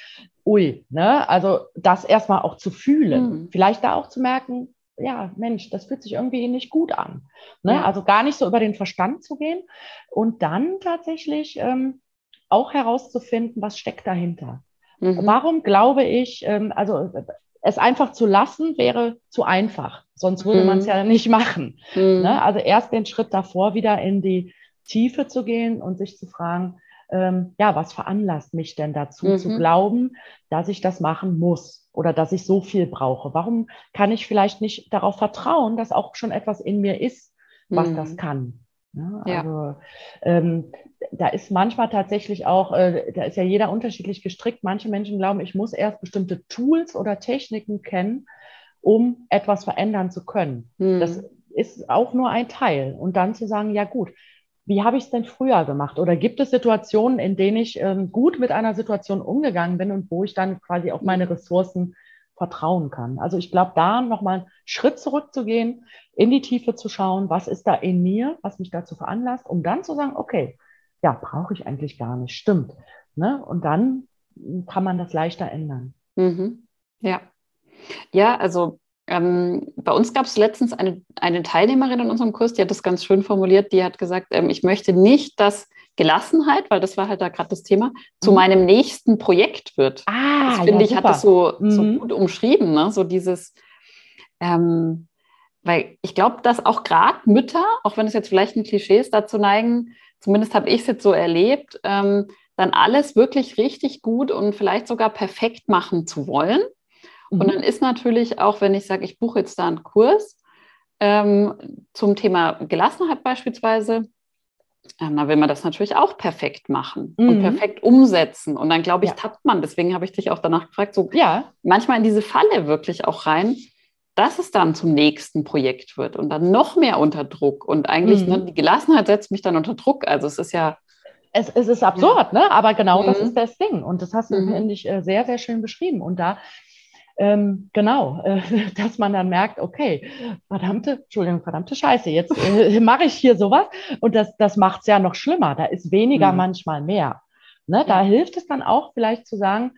Ui, ne? Also das erstmal auch zu fühlen. Mhm. Vielleicht da auch zu merken, ja, Mensch, das fühlt sich irgendwie nicht gut an. Ne? Ja. Also gar nicht so über den Verstand zu gehen und dann tatsächlich ähm, auch herauszufinden, was steckt dahinter. Mhm. Warum glaube ich, ähm, also es einfach zu lassen wäre zu einfach, sonst würde mhm. man es ja nicht machen. Mhm. Ne? Also erst den Schritt davor wieder in die Tiefe zu gehen und sich zu fragen, ähm, ja, was veranlasst mich denn dazu mhm. zu glauben, dass ich das machen muss oder dass ich so viel brauche? Warum kann ich vielleicht nicht darauf vertrauen, dass auch schon etwas in mir ist, was das mhm. kann? Ja, also ja. ähm, da ist manchmal tatsächlich auch, äh, da ist ja jeder unterschiedlich gestrickt. Manche Menschen glauben, ich muss erst bestimmte Tools oder Techniken kennen, um etwas verändern zu können. Mhm. Das ist auch nur ein Teil. Und dann zu sagen, ja gut, wie habe ich es denn früher gemacht? Oder gibt es Situationen, in denen ich ähm, gut mit einer Situation umgegangen bin und wo ich dann quasi auf meine Ressourcen vertrauen kann? Also ich glaube, da nochmal einen Schritt zurückzugehen, in die Tiefe zu schauen, was ist da in mir, was mich dazu veranlasst, um dann zu sagen, okay, ja, brauche ich eigentlich gar nicht, stimmt. Ne? Und dann kann man das leichter ändern. Mhm. Ja. Ja, also ähm, bei uns gab es letztens eine, eine Teilnehmerin in unserem Kurs, die hat das ganz schön formuliert, die hat gesagt, ähm, ich möchte nicht, dass Gelassenheit, weil das war halt da gerade das Thema, mhm. zu meinem nächsten Projekt wird. Ah, das finde ja, ich, super. hat das so, mhm. so gut umschrieben, ne? so dieses, ähm, weil ich glaube, dass auch gerade Mütter, auch wenn es jetzt vielleicht ein Klischee ist, dazu neigen, zumindest habe ich es jetzt so erlebt, ähm, dann alles wirklich richtig gut und vielleicht sogar perfekt machen zu wollen. Mhm. Und dann ist natürlich auch, wenn ich sage, ich buche jetzt da einen Kurs ähm, zum Thema Gelassenheit beispielsweise, ähm, dann will man das natürlich auch perfekt machen mhm. und perfekt umsetzen. Und dann glaube ich, ja. tappt man. Deswegen habe ich dich auch danach gefragt, so ja. manchmal in diese Falle wirklich auch rein dass es dann zum nächsten Projekt wird und dann noch mehr unter Druck. Und eigentlich, ne, mhm. ne, die Gelassenheit setzt mich dann unter Druck. Also es ist ja. Es, es ist absurd, ja. ne? Aber genau mhm. das ist das Ding. Und das hast du, mhm. finde ich, äh, sehr, sehr schön beschrieben. Und da, ähm, genau, äh, dass man dann merkt, okay, verdammte, Entschuldigung, verdammte Scheiße, jetzt äh, mache ich hier sowas. Und das, das macht es ja noch schlimmer. Da ist weniger mhm. manchmal mehr. Ne? Da hilft es dann auch vielleicht zu sagen,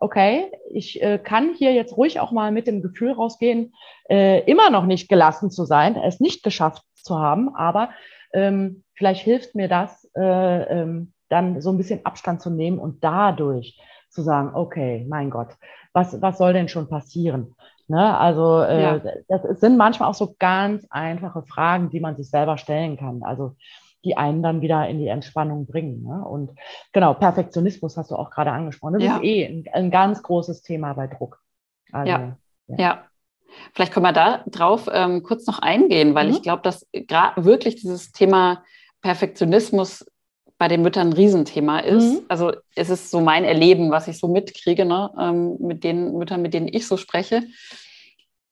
okay, ich äh, kann hier jetzt ruhig auch mal mit dem Gefühl rausgehen, äh, immer noch nicht gelassen zu sein, es nicht geschafft zu haben, aber ähm, vielleicht hilft mir das, äh, ähm, dann so ein bisschen Abstand zu nehmen und dadurch zu sagen, okay, mein Gott, was, was soll denn schon passieren? Ne? Also äh, ja. das sind manchmal auch so ganz einfache Fragen, die man sich selber stellen kann. Also die einen dann wieder in die Entspannung bringen. Ne? Und genau, Perfektionismus hast du auch gerade angesprochen. Das ja. ist eh ein, ein, ganz großes Thema bei Druck. Also, ja. ja. ja. Vielleicht können wir da drauf ähm, kurz noch eingehen, weil mhm. ich glaube, dass gerade wirklich dieses Thema Perfektionismus bei den Müttern ein Riesenthema ist. Mhm. Also es ist so mein Erleben, was ich so mitkriege, ne, ähm, mit den Müttern, mit denen ich so spreche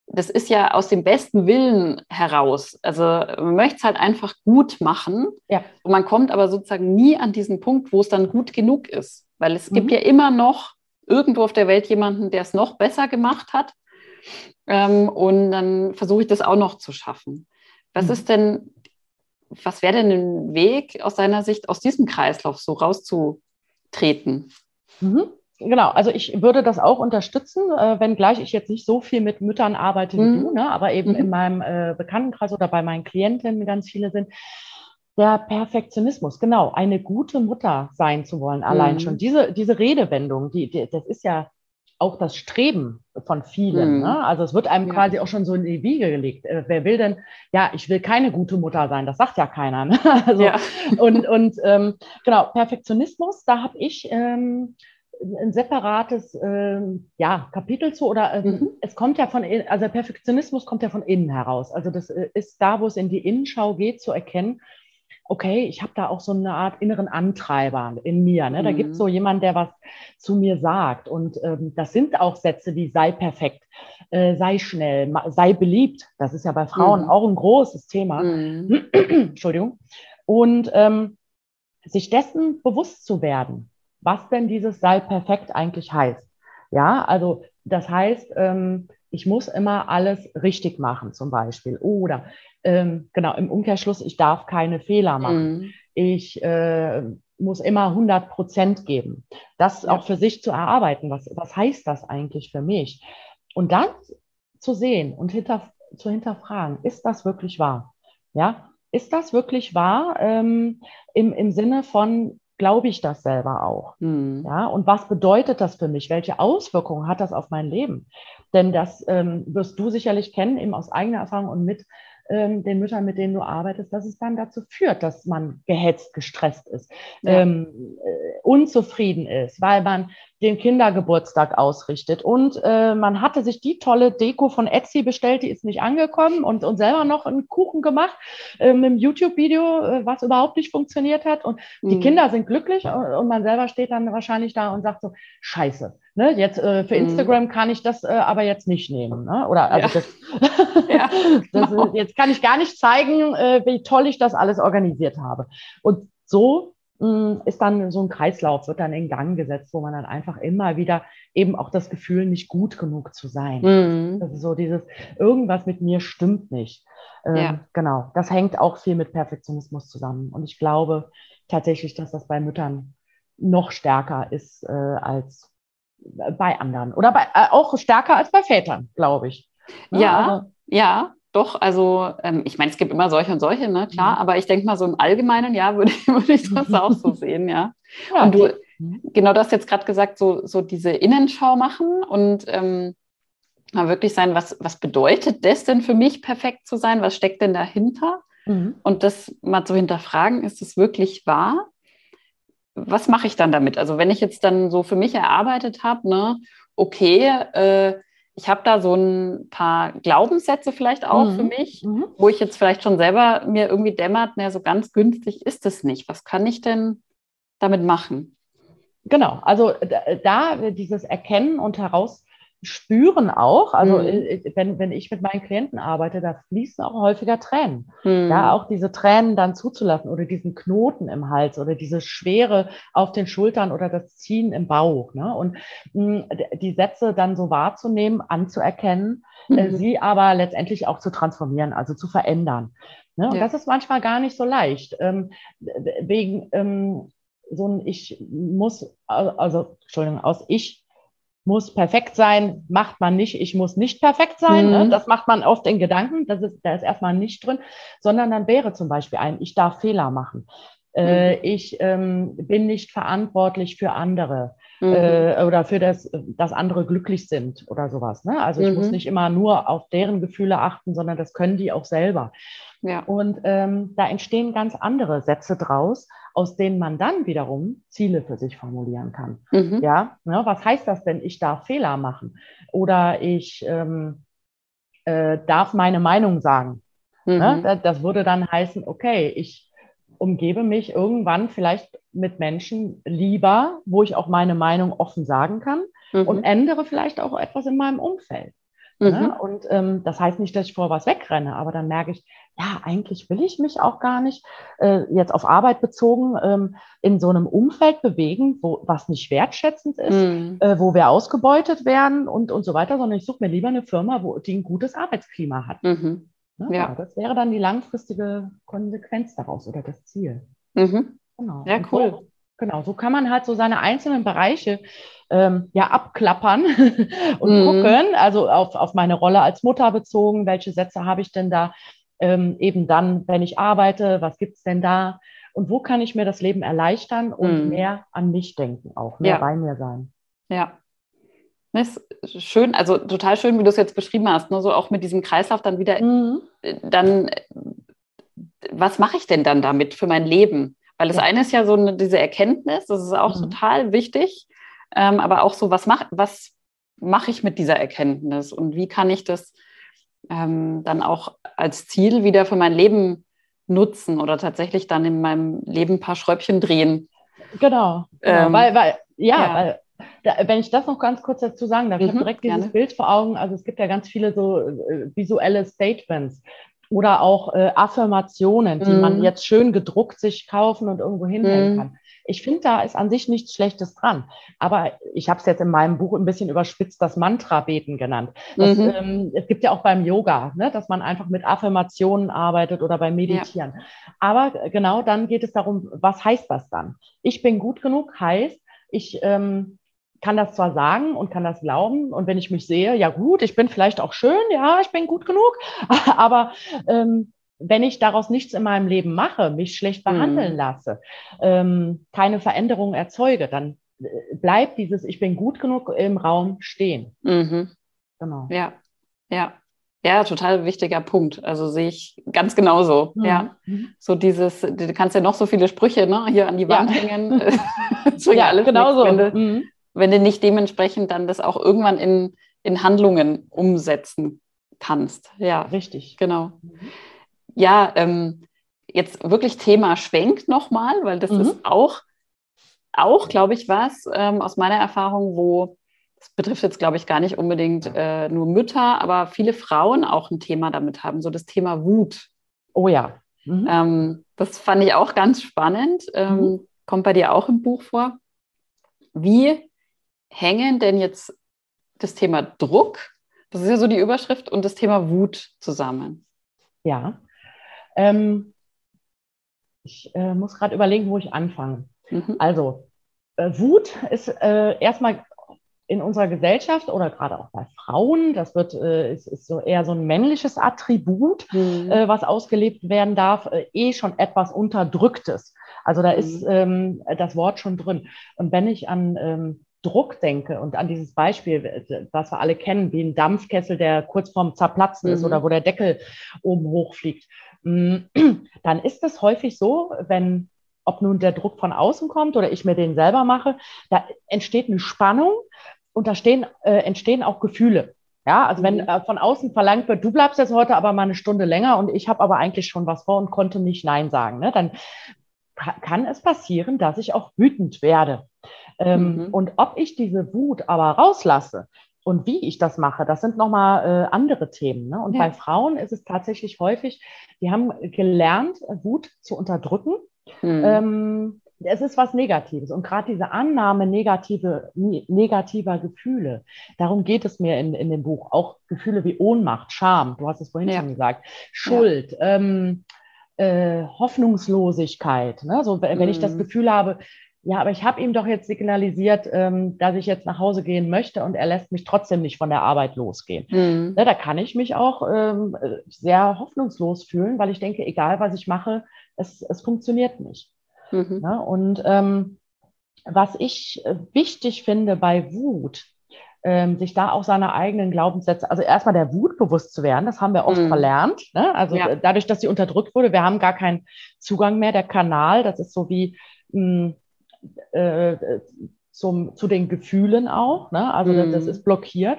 das ist ja aus dem besten Willen heraus. Also man möchte es halt einfach gut machen. Ja. Und man kommt aber sozusagen nie an diesen Punkt, wo es dann gut genug ist. Weil es mhm. gibt ja immer noch irgendwo auf der Welt jemanden, der es noch besser gemacht hat. Ähm, und dann versuche ich das auch noch zu schaffen. Was mhm. ist denn, was wäre denn ein Weg aus deiner Sicht, aus diesem Kreislauf so rauszutreten? Mhm. Genau, also ich würde das auch unterstützen, äh, wenngleich ich jetzt nicht so viel mit Müttern arbeite wie mhm. du, ne, aber eben mhm. in meinem äh, Bekanntenkreis oder bei meinen Klientinnen ganz viele sind. Der Perfektionismus, genau, eine gute Mutter sein zu wollen, allein mhm. schon. Diese, diese Redewendung, die, die, das ist ja auch das Streben von vielen. Mhm. Ne? Also es wird einem ja. quasi auch schon so in die Wiege gelegt. Äh, wer will denn, ja, ich will keine gute Mutter sein, das sagt ja keiner. Ne? Also, ja. Und, und ähm, genau, Perfektionismus, da habe ich ähm, ein separates äh, ja, Kapitel zu oder äh, mhm. es kommt ja von, also Perfektionismus kommt ja von innen heraus. Also das äh, ist da, wo es in die Innenschau geht, zu erkennen, okay, ich habe da auch so eine Art inneren Antreiber in mir. Ne? Da gibt es mhm. so jemanden, der was zu mir sagt. Und ähm, das sind auch Sätze wie sei perfekt, äh, sei schnell, sei beliebt. Das ist ja bei Frauen mhm. auch ein großes Thema. Mhm. Entschuldigung. Und ähm, sich dessen bewusst zu werden was denn dieses sei perfekt eigentlich heißt. Ja, also das heißt, ähm, ich muss immer alles richtig machen, zum Beispiel. Oder ähm, genau, im Umkehrschluss, ich darf keine Fehler machen. Mhm. Ich äh, muss immer 100 Prozent geben. Das ja. auch für sich zu erarbeiten, was, was heißt das eigentlich für mich? Und dann zu sehen und hinter, zu hinterfragen, ist das wirklich wahr? Ja, ist das wirklich wahr ähm, im, im Sinne von, glaube ich das selber auch? Mhm. Ja, und was bedeutet das für mich? Welche Auswirkungen hat das auf mein Leben? Denn das ähm, wirst du sicherlich kennen, eben aus eigener Erfahrung und mit ähm, den Müttern, mit denen du arbeitest, dass es dann dazu führt, dass man gehetzt, gestresst ist, ja. ähm, äh, unzufrieden ist, weil man den Kindergeburtstag ausrichtet. Und äh, man hatte sich die tolle Deko von Etsy bestellt, die ist nicht angekommen und, und selber noch einen Kuchen gemacht äh, mit einem YouTube-Video, äh, was überhaupt nicht funktioniert hat. Und mhm. die Kinder sind glücklich und, und, man selber steht dann wahrscheinlich da und sagt so, scheiße. Ne, jetzt äh, für mhm. Instagram kann ich das äh, aber jetzt nicht nehmen. Ne? Oder also ja. das, ja, das, genau. jetzt kann ich gar nicht zeigen, äh, wie toll ich das alles organisiert habe. Und so ist dann so ein Kreislauf, wird dann in Gang gesetzt, wo man dann einfach immer wieder eben auch das Gefühl, nicht gut genug zu sein. Mhm. Das ist so dieses, irgendwas mit mir stimmt nicht. Ähm, ja. Genau, das hängt auch viel mit Perfektionismus zusammen. Und ich glaube tatsächlich, dass das bei Müttern noch stärker ist äh, als bei anderen. Oder bei, äh, auch stärker als bei Vätern, glaube ich. Ja, ja, also, ja doch, also ähm, ich meine, es gibt immer solche und solche, ne, klar, mhm. aber ich denke mal so im Allgemeinen, ja, würde, würde ich das auch so sehen, ja. ja und du, mhm. genau das jetzt gerade gesagt, so, so diese Innenschau machen und ähm, mal wirklich sein, was, was bedeutet das denn für mich, perfekt zu sein? Was steckt denn dahinter? Mhm. Und das mal zu hinterfragen, ist es wirklich wahr? Was mache ich dann damit? Also wenn ich jetzt dann so für mich erarbeitet habe, ne, okay, äh, ich habe da so ein paar Glaubenssätze vielleicht auch mhm. für mich, mhm. wo ich jetzt vielleicht schon selber mir irgendwie dämmert, naja, so ganz günstig ist es nicht. Was kann ich denn damit machen? Genau, also da dieses Erkennen und heraus spüren auch, also mhm. Äh, wenn, wenn ich mit meinen Klienten arbeite, da fließen auch häufiger Tränen. Mhm. Ja, auch diese Tränen dann zuzulassen oder diesen Knoten im Hals oder diese Schwere auf den Schultern oder das Ziehen im Bauch. Ne? Und mh, die Sätze dann so wahrzunehmen, anzuerkennen, äh, mhm. äh, sie aber letztendlich auch zu transformieren, also zu verändern. Ne? Und ja. das ist manchmal gar nicht so leicht. Ähm, wegen ähm, so ein Ich muss, also Entschuldigung, aus Ich muss perfekt sein, macht man nicht, ich muss nicht perfekt sein. Ne? Mhm. Ne? Das macht man oft in Gedanken, das ist, da ist erstmal nicht drin, sondern dann wäre zum Beispiel ein, ich darf Fehler machen. Äh, mhm. ich ähm, bin nicht verantwortlich für andere mhm. äh, oder für das, dass andere glücklich sind oder sowas. Ne? Also ich muss mhm. nicht immer nur auf deren Gefühle achten, sondern das können die auch selber. Ja. Und ähm, da entstehen ganz andere Sätze draus, aus denen man dann wiederum Ziele für sich formulieren kann. Mhm. Ja, ja, was heißt das denn? Ich darf Fehler machen oder ich ähm, äh, darf meine Meinung sagen. Mhm. Ne? Das würde dann heißen, okay, ich umgebe mich irgendwann vielleicht mit Menschen lieber, wo ich auch meine Meinung offen sagen kann mhm. und ändere vielleicht auch etwas in meinem Umfeld. Ne? Mhm. Ne? Und ähm, das heißt nicht, dass ich vor was wegrenne, aber dann merke ich, ja, eigentlich will ich mich auch gar nicht äh, jetzt auf Arbeit bezogen ähm, in so einem Umfeld bewegen, wo was nicht wertschätzend ist, mhm. äh, wo wir ausgebeutet werden und, und so weiter, sondern ich suche mir lieber eine Firma, wo die ein gutes Arbeitsklima hat. Mhm. Ne? Ja. ja. das wäre dann die langfristige Konsequenz daraus oder das Ziel. Mhm. Genau. Ja, cool. So, genau, so kann man halt so seine einzelnen Bereiche ähm, ja abklappern und mhm. gucken, also auf, auf meine Rolle als Mutter bezogen, welche Sätze habe ich denn da ähm, eben dann, wenn ich arbeite, was gibt es denn da und wo kann ich mir das Leben erleichtern und mhm. mehr an mich denken, auch mehr ja. bei mir sein. Ja. Das ist schön, also total schön, wie du es jetzt beschrieben hast, ne? so auch mit diesem Kreislauf dann wieder, mhm. Äh, dann, was mache ich denn dann damit für mein Leben? Weil das ja. eine ist ja so eine, diese Erkenntnis, das ist auch mhm. total wichtig, ähm, aber auch so, was mache was mach ich mit dieser Erkenntnis und wie kann ich das ähm, dann auch als Ziel wieder für mein Leben nutzen oder tatsächlich dann in meinem Leben ein paar Schräubchen drehen. Genau, genau ähm, weil, weil, ja, ja. Weil, da, wenn ich das noch ganz kurz dazu sagen darf, mhm, ich habe direkt dieses gerne. Bild vor Augen, also es gibt ja ganz viele so äh, visuelle Statements oder auch äh, Affirmationen, die mhm. man jetzt schön gedruckt sich kaufen und irgendwo hinhängen mhm. kann. Ich finde, da ist an sich nichts Schlechtes dran. Aber ich habe es jetzt in meinem Buch ein bisschen überspitzt das Mantra-Beten genannt. Das, mhm. ähm, es gibt ja auch beim Yoga, ne, dass man einfach mit Affirmationen arbeitet oder beim Meditieren. Ja. Aber genau dann geht es darum, was heißt das dann? Ich bin gut genug heißt, ich ähm, kann das zwar sagen und kann das glauben und wenn ich mich sehe, ja gut, ich bin vielleicht auch schön, ja, ich bin gut genug, aber ähm, wenn ich daraus nichts in meinem Leben mache, mich schlecht behandeln mhm. lasse, ähm, keine Veränderung erzeuge, dann äh, bleibt dieses Ich bin gut genug im Raum stehen. Mhm. Genau. Ja, ja. Ja, total wichtiger Punkt. Also sehe ich ganz genauso. Mhm. Ja, mhm. so dieses, du kannst ja noch so viele Sprüche ne, hier an die Wand ja. hängen. ja, alles genau so. Wenn du, mhm. wenn du nicht dementsprechend dann das auch irgendwann in, in Handlungen umsetzen kannst. Ja, richtig. Genau. Ja, ähm, jetzt wirklich Thema Schwenk nochmal, weil das mhm. ist auch, auch glaube ich, was ähm, aus meiner Erfahrung, wo das betrifft jetzt, glaube ich, gar nicht unbedingt äh, nur Mütter, aber viele Frauen auch ein Thema damit haben, so das Thema Wut. Oh ja. Mhm. Ähm, das fand ich auch ganz spannend. Ähm, mhm. Kommt bei dir auch im Buch vor. Wie hängen denn jetzt das Thema Druck, das ist ja so die Überschrift, und das Thema Wut zusammen? Ja, ähm, ich äh, muss gerade überlegen, wo ich anfange. Mhm. Also, äh, Wut ist äh, erstmal in unserer Gesellschaft oder gerade auch bei Frauen, das wird, äh, ist, ist so eher so ein männliches Attribut, mhm. äh, was ausgelebt werden darf, äh, eh schon etwas Unterdrücktes. Also da mhm. ist ähm, das Wort schon drin. Und wenn ich an ähm, Druck denke und an dieses Beispiel, was wir alle kennen, wie ein Dampfkessel, der kurz vorm Zerplatzen mhm. ist oder wo der Deckel oben hochfliegt, dann ist es häufig so, wenn, ob nun der Druck von außen kommt oder ich mir den selber mache, da entsteht eine Spannung und da stehen, äh, entstehen auch Gefühle. Ja, also wenn mhm. äh, von außen verlangt wird, du bleibst jetzt heute aber mal eine Stunde länger und ich habe aber eigentlich schon was vor und konnte nicht Nein sagen, ne? dann kann es passieren, dass ich auch wütend werde. Ähm, mhm. Und ob ich diese Wut aber rauslasse und wie ich das mache, das sind nochmal äh, andere Themen. Ne? Und ja. bei Frauen ist es tatsächlich häufig, die haben gelernt, Wut zu unterdrücken. Mhm. Ähm, es ist was Negatives. Und gerade diese Annahme negative, negativer Gefühle, darum geht es mir in, in dem Buch. Auch Gefühle wie Ohnmacht, Scham, du hast es vorhin ja. schon gesagt, Schuld, ja. ähm, äh, Hoffnungslosigkeit. Ne? So, wenn mhm. ich das mhm. Gefühl habe, ja, aber ich habe ihm doch jetzt signalisiert, ähm, dass ich jetzt nach Hause gehen möchte und er lässt mich trotzdem nicht von der Arbeit losgehen. Mhm. Ja, da kann ich mich auch ähm, sehr hoffnungslos fühlen, weil ich denke, egal was ich mache, es, es funktioniert nicht. Mhm. Ja, und ähm, was ich äh, wichtig finde bei Wut, ähm, sich da auch seine eigenen Glaubenssätze, also erstmal der Wut bewusst zu werden, das haben wir oft mhm. verlernt. Ne? Also ja. dadurch, dass sie unterdrückt wurde, wir haben gar keinen Zugang mehr. Der Kanal, das ist so wie mh, hm, äh, zum, zu den Gefühlen auch. Ne? Also mhm. das, das, ist blockiert.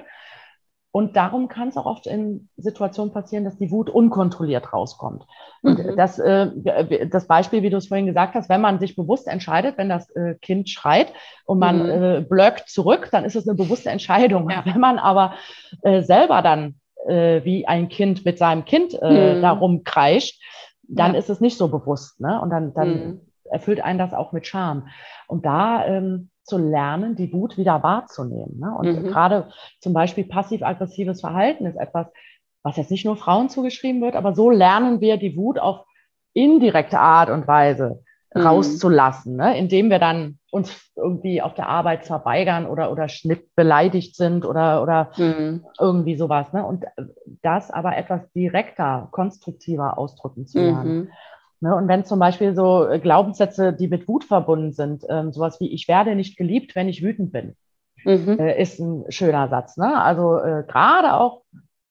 Und darum kann es auch oft in Situationen passieren, dass die Wut unkontrolliert rauskommt. Und mhm. das, äh, das Beispiel, wie du es vorhin gesagt hast, wenn man sich bewusst entscheidet, wenn das äh, Kind schreit und man mhm. äh, blöckt zurück, dann ist es eine bewusste Entscheidung. Ja. Wenn man aber äh, selber dann äh, wie ein Kind mit seinem Kind mhm. darum kreischt, dann ja. ist es nicht so bewusst. Ne? Und dann, dann mhm erfüllt einen das auch mit Scham. Und da ähm, zu lernen, die Wut wieder wahrzunehmen. Ne? Und mhm. gerade zum Beispiel passiv-aggressives Verhalten ist etwas, was jetzt nicht nur Frauen zugeschrieben wird, aber so lernen wir die Wut auf indirekte Art und Weise mhm. rauszulassen, ne? indem wir dann uns irgendwie auf der Arbeit verweigern oder, oder schnipp beleidigt sind oder, oder mhm. irgendwie sowas. Ne? Und das aber etwas direkter, konstruktiver ausdrücken zu lernen. Ne, und wenn zum Beispiel so äh, Glaubenssätze, die mit Wut verbunden sind, ähm, sowas wie ich werde nicht geliebt, wenn ich wütend bin, mhm. äh, ist ein schöner Satz. Ne? Also äh, gerade auch,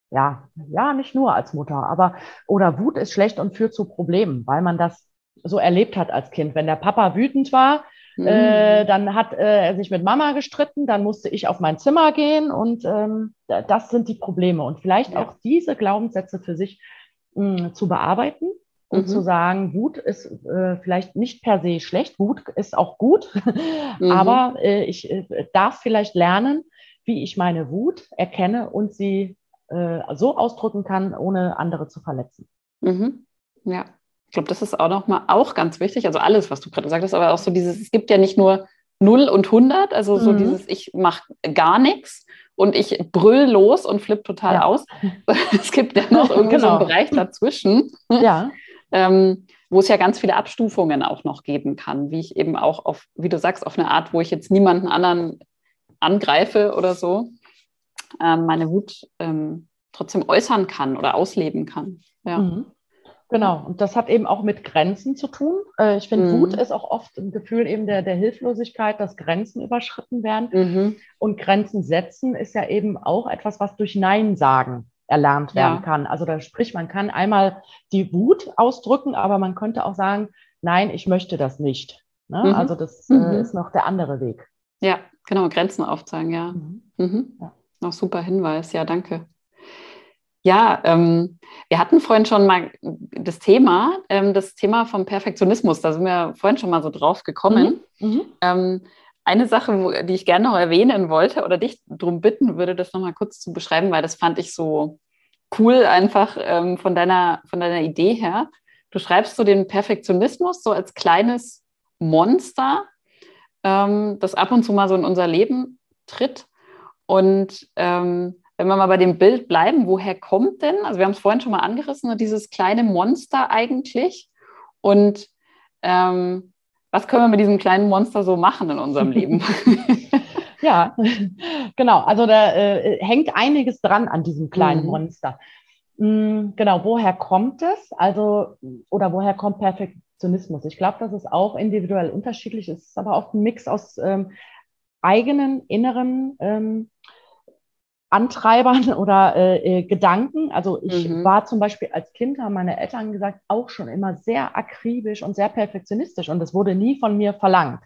ja, ja, nicht nur als Mutter, aber oder Wut ist schlecht und führt zu Problemen, weil man das so erlebt hat als Kind. Wenn der Papa wütend war, mhm. äh, dann hat äh, er sich mit Mama gestritten, dann musste ich auf mein Zimmer gehen und ähm, das sind die Probleme. Und vielleicht ja. auch diese Glaubenssätze für sich mh, hm, zu bearbeiten und mhm. zu sagen, Wut ist äh, vielleicht nicht per se schlecht, Wut ist auch gut, mhm. aber äh, ich äh, darf vielleicht lernen, wie ich meine Wut erkenne und sie äh, so ausdrücken kann, ohne andere zu verletzen. Mhm. Ja, Ich glaube, das ist auch nochmal auch ganz wichtig. Also alles, was du gerade gesagt hast, aber auch so dieses, es gibt ja nicht nur 0 und 100, also so mhm. dieses, ich mache gar nichts und ich brüll los und flippe total ja. aus. es gibt ja noch irgendwie genau. so einen. Bereich dazwischen. Ja. Ähm, wo es ja ganz viele Abstufungen auch noch geben kann, wie ich eben auch auf, wie du sagst, auf eine Art, wo ich jetzt niemanden anderen angreife oder so, ähm, meine Wut ähm, trotzdem äußern kann oder ausleben kann. Ja. Mhm. Genau, und das hat eben auch mit Grenzen zu tun. Äh, ich finde, mhm. Wut ist auch oft ein Gefühl eben der, der Hilflosigkeit, dass Grenzen überschritten werden. Mhm. Und Grenzen setzen ist ja eben auch etwas, was durch Nein sagen erlernt werden ja. kann. Also da sprich, man kann einmal die Wut ausdrücken, aber man könnte auch sagen, nein, ich möchte das nicht. Ne? Mhm. Also das äh, mhm. ist noch der andere Weg. Ja, genau, Grenzen aufzeigen, ja. Mhm. mhm. ja. Noch super Hinweis, ja, danke. Ja, ähm, wir hatten vorhin schon mal das Thema, ähm, das Thema vom Perfektionismus, da sind wir vorhin schon mal so drauf gekommen. Mhm. mhm. Ähm, eine Sache, die ich gerne noch erwähnen wollte oder dich darum bitten würde, das nochmal kurz zu beschreiben, weil das fand ich so cool einfach ähm, von, deiner, von deiner Idee her. Du schreibst so den Perfektionismus so als kleines Monster, ähm, das ab und zu mal so in unser Leben tritt. Und ähm, wenn wir mal bei dem Bild bleiben, woher kommt denn, also wir haben es vorhin schon mal angerissen, dieses kleine Monster eigentlich. Und ähm, was können wir mit diesem kleinen Monster so machen in unserem Leben? ja, genau. Also da äh, hängt einiges dran an diesem kleinen mhm. Monster. Mhm, genau, woher kommt es? Also, oder woher kommt Perfektionismus? Ich glaube, dass es auch individuell unterschiedlich ist, ist aber oft ein Mix aus ähm, eigenen inneren ähm, Antreibern oder äh, äh, Gedanken. Also ich mhm. war zum Beispiel als Kind, haben meine Eltern gesagt, auch schon immer sehr akribisch und sehr perfektionistisch und das wurde nie von mir verlangt.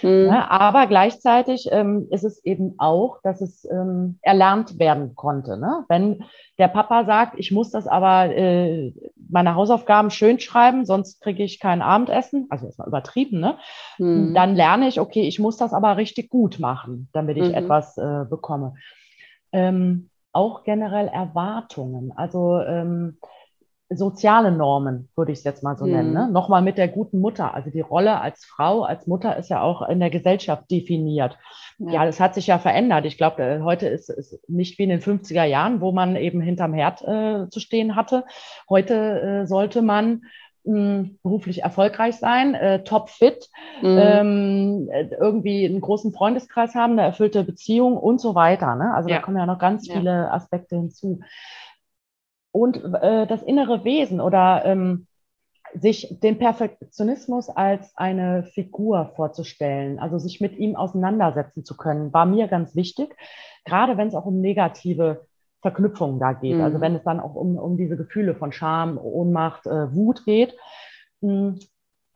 Mhm. Ja, aber gleichzeitig ähm, ist es eben auch, dass es ähm, erlernt werden konnte. Ne? Wenn der Papa sagt, ich muss das aber äh, meine Hausaufgaben schön schreiben, sonst kriege ich kein Abendessen, also ist mal übertrieben, ne? Mhm. dann lerne ich, okay, ich muss das aber richtig gut machen, damit ich mhm. etwas äh, bekomme ähm, auch generell Erwartungen, also ähm, soziale Normen, würde ich es jetzt mal so mhm. nennen. Ne? Nochmal mit der guten Mutter. Also die Rolle als Frau, als Mutter ist ja auch in der Gesellschaft definiert. Ja, ja das hat sich ja verändert. Ich glaube, äh, heute ist es nicht wie in den 50er Jahren, wo man eben hinterm Herd äh, zu stehen hatte. Heute äh, sollte man beruflich erfolgreich sein, äh, topfit, mhm. ähm, irgendwie einen großen Freundeskreis haben, eine erfüllte Beziehung und so weiter. Ne? Also ja. da kommen ja noch ganz ja. viele Aspekte hinzu. Und äh, das innere Wesen oder ähm, sich den Perfektionismus als eine Figur vorzustellen, also sich mit ihm auseinandersetzen zu können, war mir ganz wichtig, gerade wenn es auch um negative Verknüpfungen da geht. Also mhm. Also wenn es dann auch um, um diese Gefühle von Scham, Ohnmacht, äh, Wut geht, mh, hm,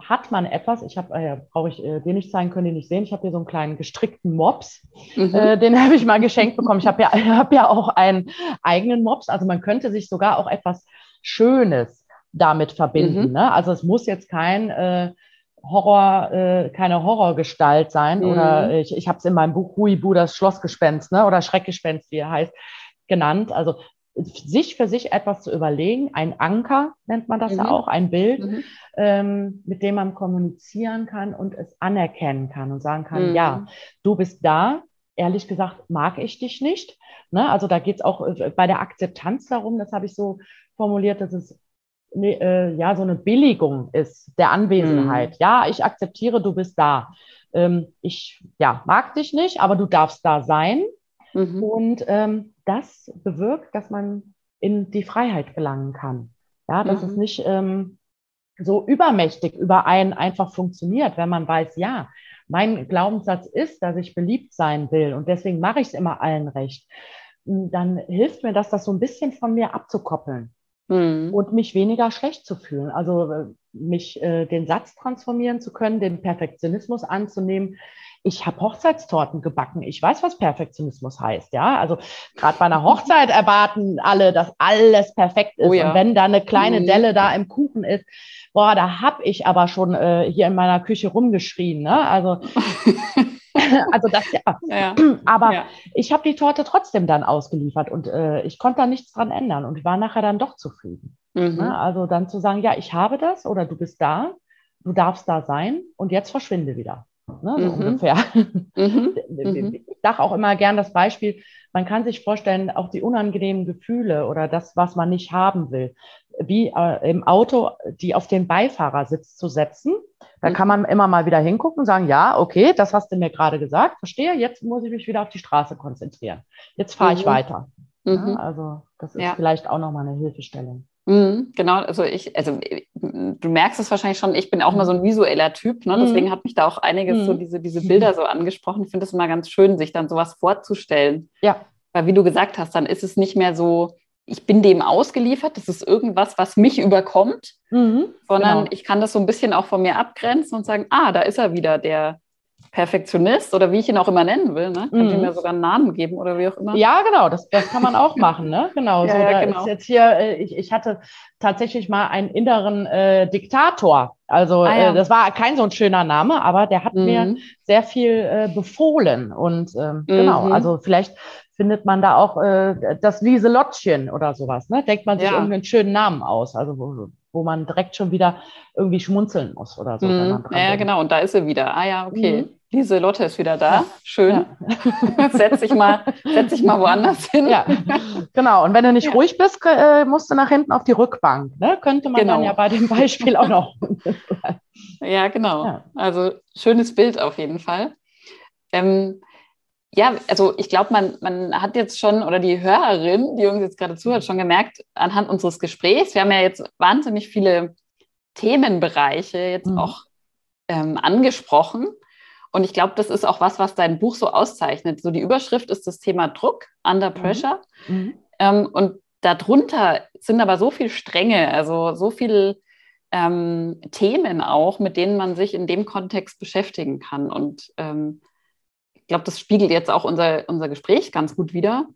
hat man etwas, ich habe, äh, brauche ich äh, den nicht zeigen, können die nicht sehen, ich habe hier so einen kleinen gestrickten Mops, mhm. äh, den habe ich mal geschenkt bekommen. Ich habe ja, hab ja auch einen eigenen Mops, also man könnte sich sogar auch etwas Schönes damit verbinden. Mhm. Ne? Also es muss jetzt kein äh, Horror, äh, keine Horrorgestalt sein. Mhm. Oder ich, ich habe es in meinem Buch Huibu, das Schlossgespenst, ne? Oder Schreckgespenst, wie er heißt genannt. Also sich für sich etwas zu überlegen, ein Anker nennt man das mhm. ja auch, ein Bild, mhm. ähm, mit dem man kommunizieren kann und es anerkennen kann und sagen kann, mhm. ja, du bist da. Ehrlich gesagt, mag ich dich nicht. Ne? Also da geht es auch äh, bei der Akzeptanz darum, das habe ich so formuliert, dass es ne, äh, ja so eine Billigung ist der Anwesenheit. Mhm. Ja, ich akzeptiere, du bist da. Ähm, ich ja, mag dich nicht, aber du darfst da sein. Mhm. Und ähm, das bewirkt, dass man in die Freiheit gelangen kann. Ja, dass mhm. es nicht ähm, so übermächtig über einen einfach funktioniert, wenn man weiß, ja, mein Glaubenssatz ist, dass ich beliebt sein will und deswegen mache ich es immer allen recht. Hm, dann hilft mir das, das so ein bisschen von mir abzukoppeln mhm. und mich weniger schlecht zu fühlen. Also äh, mich äh, den Satz transformieren zu können, den Perfektionismus anzunehmen, ich habe Hochzeitstorten gebacken. Ich weiß, was Perfektionismus heißt. Ja, also gerade bei einer Hochzeit erwarten alle, dass alles perfekt ist. Oh ja. Und wenn da eine kleine mhm. Delle da im Kuchen ist, boah, da habe ich aber schon äh, hier in meiner Küche rumgeschrien. Ne? Also, also das ja. ja. Aber ja. ich habe die Torte trotzdem dann ausgeliefert und äh, ich konnte da nichts dran ändern und war nachher dann doch zufrieden. Mhm. Ne? Also dann zu sagen, ja, ich habe das oder du bist da, du darfst da sein und jetzt verschwinde wieder. Ne, so mhm. ungefähr. Mhm. mhm. Ich sage auch immer gern das Beispiel, man kann sich vorstellen, auch die unangenehmen Gefühle oder das, was man nicht haben will, wie äh, im Auto die auf den Beifahrersitz zu setzen. Da mhm. kann man immer mal wieder hingucken und sagen, ja, okay, das hast du mir gerade gesagt, verstehe, jetzt muss ich mich wieder auf die Straße konzentrieren. Jetzt fahre ich mhm. weiter. Ja, mhm. also das ist ja. vielleicht auch nochmal eine Hilfestellung. Mhm, genau, also ich, also du merkst es wahrscheinlich schon, ich bin auch mal so ein visueller Typ, ne? deswegen mhm. hat mich da auch einiges so diese, diese Bilder so angesprochen. Ich finde es immer ganz schön, sich dann sowas vorzustellen. Ja. Weil wie du gesagt hast, dann ist es nicht mehr so, ich bin dem ausgeliefert, das ist irgendwas, was mich überkommt, mhm, sondern genau. ich kann das so ein bisschen auch von mir abgrenzen und sagen, ah, da ist er wieder, der Perfektionist oder wie ich ihn auch immer nennen will. Ne? Kann mhm. mir sogar einen Namen geben oder wie auch immer. Ja, genau, das, das kann man auch machen. Ne? Genau, ja, so, ja, genau. jetzt hier, äh, ich, ich hatte tatsächlich mal einen inneren äh, Diktator. Also ah, ja. äh, das war kein so ein schöner Name, aber der hat mhm. mir sehr viel äh, befohlen. Und ähm, genau, mhm. genau, also vielleicht findet man da auch äh, das Lieselottchen oder sowas. Ne? Denkt man sich ja. irgendeinen schönen Namen aus, also wo, man direkt schon wieder irgendwie schmunzeln muss oder so. Mhm. ja, denkt. genau, und da ist sie wieder. Ah ja, okay. Mhm. Lieselotte ist wieder da. Ja. Schön. Ja. setz, dich mal, setz dich mal woanders hin. Ja, genau. Und wenn du nicht ja. ruhig bist, äh, musst du nach hinten auf die Rückbank. Ne? Könnte man genau. dann ja bei dem Beispiel auch noch. ja, genau. Also schönes Bild auf jeden Fall. Ähm, ja, also ich glaube, man, man hat jetzt schon, oder die Hörerin, die uns jetzt gerade zuhört, schon gemerkt, anhand unseres Gesprächs, wir haben ja jetzt wahnsinnig viele Themenbereiche jetzt mhm. auch ähm, angesprochen. Und ich glaube, das ist auch was, was dein Buch so auszeichnet. So die Überschrift ist das Thema Druck, Under mhm. Pressure. Mhm. Ähm, und darunter sind aber so viele Stränge, also so viele ähm, Themen auch, mit denen man sich in dem Kontext beschäftigen kann. Und ähm, ich glaube, das spiegelt jetzt auch unser, unser Gespräch ganz gut wider.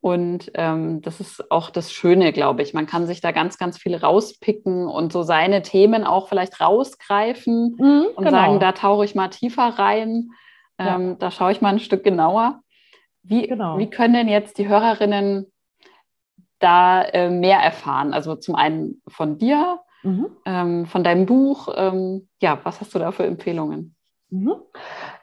Und ähm, das ist auch das Schöne, glaube ich. Man kann sich da ganz, ganz viel rauspicken und so seine Themen auch vielleicht rausgreifen mhm, und genau. sagen, da tauche ich mal tiefer rein, ähm, ja. da schaue ich mal ein Stück genauer. Wie, genau. wie können denn jetzt die Hörerinnen da äh, mehr erfahren? Also zum einen von dir, mhm. ähm, von deinem Buch. Ähm, ja, was hast du da für Empfehlungen? Mhm.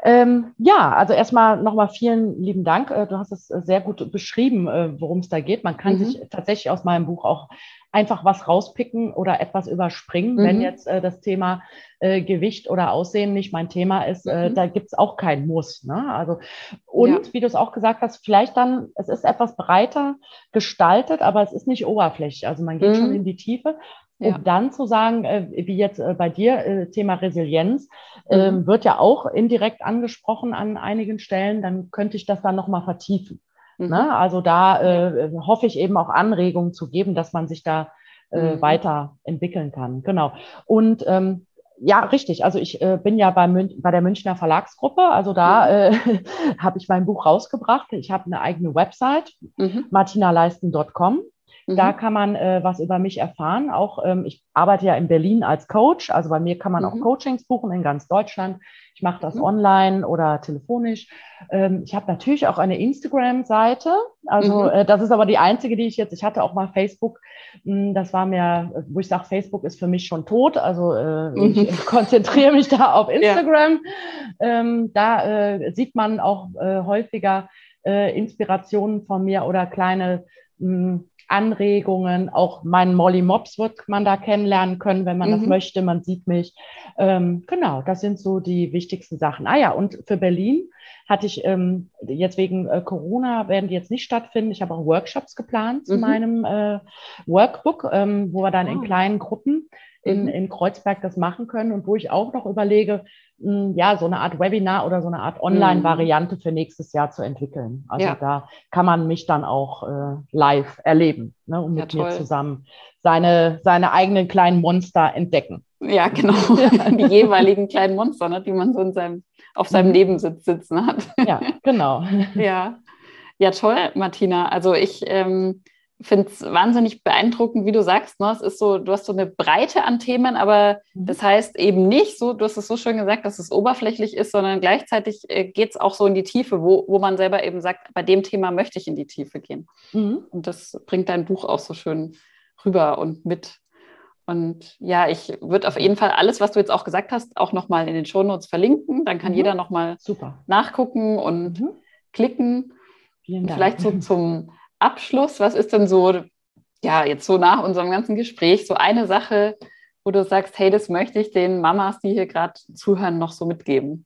Ähm, ja, also erstmal nochmal vielen lieben Dank. Äh, du hast es äh, sehr gut beschrieben, äh, worum es da geht. Man kann mhm. sich tatsächlich aus meinem Buch auch einfach was rauspicken oder etwas überspringen, mhm. wenn jetzt äh, das Thema äh, Gewicht oder Aussehen nicht mein Thema ist. Äh, mhm. da gibt es auch kein Muss. Ne? Also, und ja. wie du es auch gesagt hast, vielleicht dann, es ist etwas breiter gestaltet, aber es ist nicht oberflächlich. Also man geht schon mhm. in die Tiefe. Ja. Um dann zu sagen, äh, wie jetzt äh, bei dir, äh, Thema Resilienz, mhm. Ähm, wird ja auch indirekt angesprochen an einigen Stellen, dann könnte ich das dann nochmal vertiefen. Mhm. Ne? Also da äh, hoffe ich eben auch Anregungen zu geben, dass man sich da äh, mhm. weiterentwickeln kann. Genau. Und ähm, ja, richtig. Also ich äh, bin ja bei, Mün bei der Münchner Verlagsgruppe. Also da mhm. äh, habe ich mein Buch rausgebracht. Ich habe eine eigene Website, mhm. martinaleisten.com. Da mhm. kann man äh, was über mich erfahren. Auch ähm, ich arbeite ja in Berlin als Coach. Also bei mir kann man mhm. auch Coachings buchen in ganz Deutschland. Ich mache das mhm. online oder telefonisch. Ähm, ich habe natürlich auch eine Instagram-Seite. Also mhm. äh, das ist aber die einzige, die ich jetzt. Ich hatte auch mal Facebook. Mh, hm, das war mir, wo ich sage, Facebook ist für mich schon tot. Also äh, ich mhm. konzentriere mich da auf Instagram. Ja. Ähm, da äh, sieht man auch äh, häufiger äh, Inspirationen von mir oder kleine mh, hm, Anregungen, auch meinen Molly Mops wird man da kennenlernen können, wenn man mhm. das möchte. Man sieht mich. Ähm, genau, das sind so die wichtigsten Sachen. Ah ja, und für Berlin hatte ich ähm, jetzt wegen äh, Corona werden die jetzt nicht stattfinden. Ich habe auch Workshops geplant zu mhm. meinem äh, Workbook, ähm, wo wir dann oh. in ah. kleinen Gruppen in, mhm. in Kreuzberg das machen können und wo ich auch noch überlege, mh, ja, so eine Art Webinar oder so eine Art Online-Variante für nächstes Jahr zu entwickeln. Also ja. da kann man mich dann auch äh, live erleben ne, und mit ja, mir zusammen seine, seine eigenen kleinen Monster entdecken. Ja, genau. Die jeweiligen kleinen Monster, ne, die man so in seinem, auf seinem mhm. Nebensitz sitzen hat. Ja, genau. Ja. Ja, toll, Martina. Also ich ähm, finde es wahnsinnig beeindruckend, wie du sagst. Ne? Es ist so, du hast so eine Breite an Themen, aber mhm. das heißt eben nicht so, du hast es so schön gesagt, dass es oberflächlich ist, sondern gleichzeitig äh, geht es auch so in die Tiefe, wo, wo man selber eben sagt, bei dem Thema möchte ich in die Tiefe gehen. Mhm. Und das bringt dein Buch auch so schön rüber und mit. Und ja, ich würde auf jeden Fall alles, was du jetzt auch gesagt hast, auch nochmal in den Shownotes verlinken. Dann kann mhm. jeder nochmal nachgucken und mhm. klicken. Vielleicht so zum Abschluss, was ist denn so, ja, jetzt so nach unserem ganzen Gespräch, so eine Sache, wo du sagst, hey, das möchte ich den Mamas, die hier gerade zuhören, noch so mitgeben?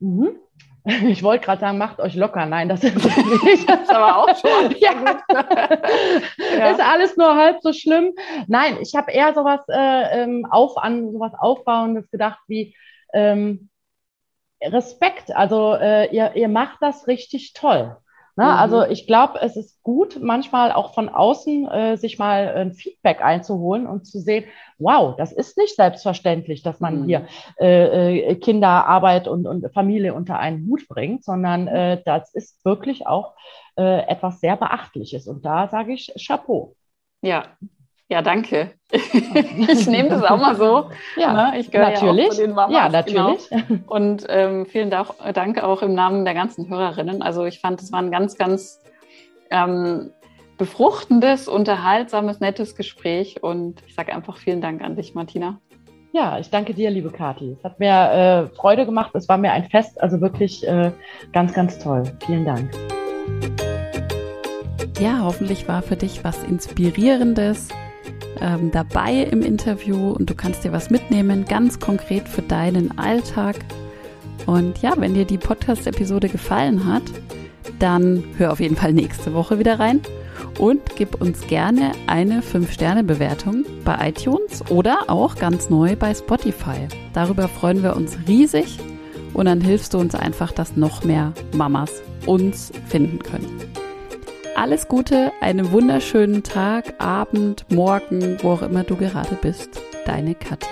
Mhm. Ich wollte gerade sagen, macht euch locker. Nein, das ist nicht. Das ist aber auch schon. ja. ja. Ist alles nur halb so schlimm. Nein, ich habe eher sowas äh, ähm, auf an sowas Aufbauendes gedacht wie ähm, Respekt. Also äh, ihr, ihr macht das richtig toll. Ne? Mhm. Also ich glaube, es ist gut, manchmal auch von außen äh, sich mal ein Feedback einzuholen und zu sehen, wow, das ist nicht selbstverständlich, dass man mhm. hier äh, äh, Kinderarbeit und, und Familie unter einen Hut bringt, sondern äh, das ist wirklich auch äh, etwas sehr Beachtliches. Und da sage ich Chapeau. Ja, ja, danke. ich nehme das auch mal so. Ja, ne? ich gehöre natürlich. Ja, auch zu den Mamas, ja, natürlich. Genau. Und ähm, vielen Dank auch im Namen der ganzen Hörerinnen. Also ich fand, es war ein ganz, ganz ähm, befruchtendes, unterhaltsames, nettes Gespräch. Und ich sage einfach vielen Dank an dich, Martina. Ja, ich danke dir, liebe Kathi. Es hat mir äh, Freude gemacht. Es war mir ein Fest. Also wirklich äh, ganz, ganz toll. Vielen Dank. Ja, hoffentlich war für dich was Inspirierendes ähm, dabei im Interview und du kannst dir was mitnehmen, ganz konkret für deinen Alltag. Und ja, wenn dir die Podcast-Episode gefallen hat, dann hör auf jeden Fall nächste Woche wieder rein und gib uns gerne eine 5-Sterne-Bewertung bei iTunes oder auch ganz neu bei Spotify. Darüber freuen wir uns riesig und dann hilfst du uns einfach, dass noch mehr Mamas uns finden können. Alles Gute, einen wunderschönen Tag, Abend, Morgen, wo auch immer du gerade bist. Deine Kathi.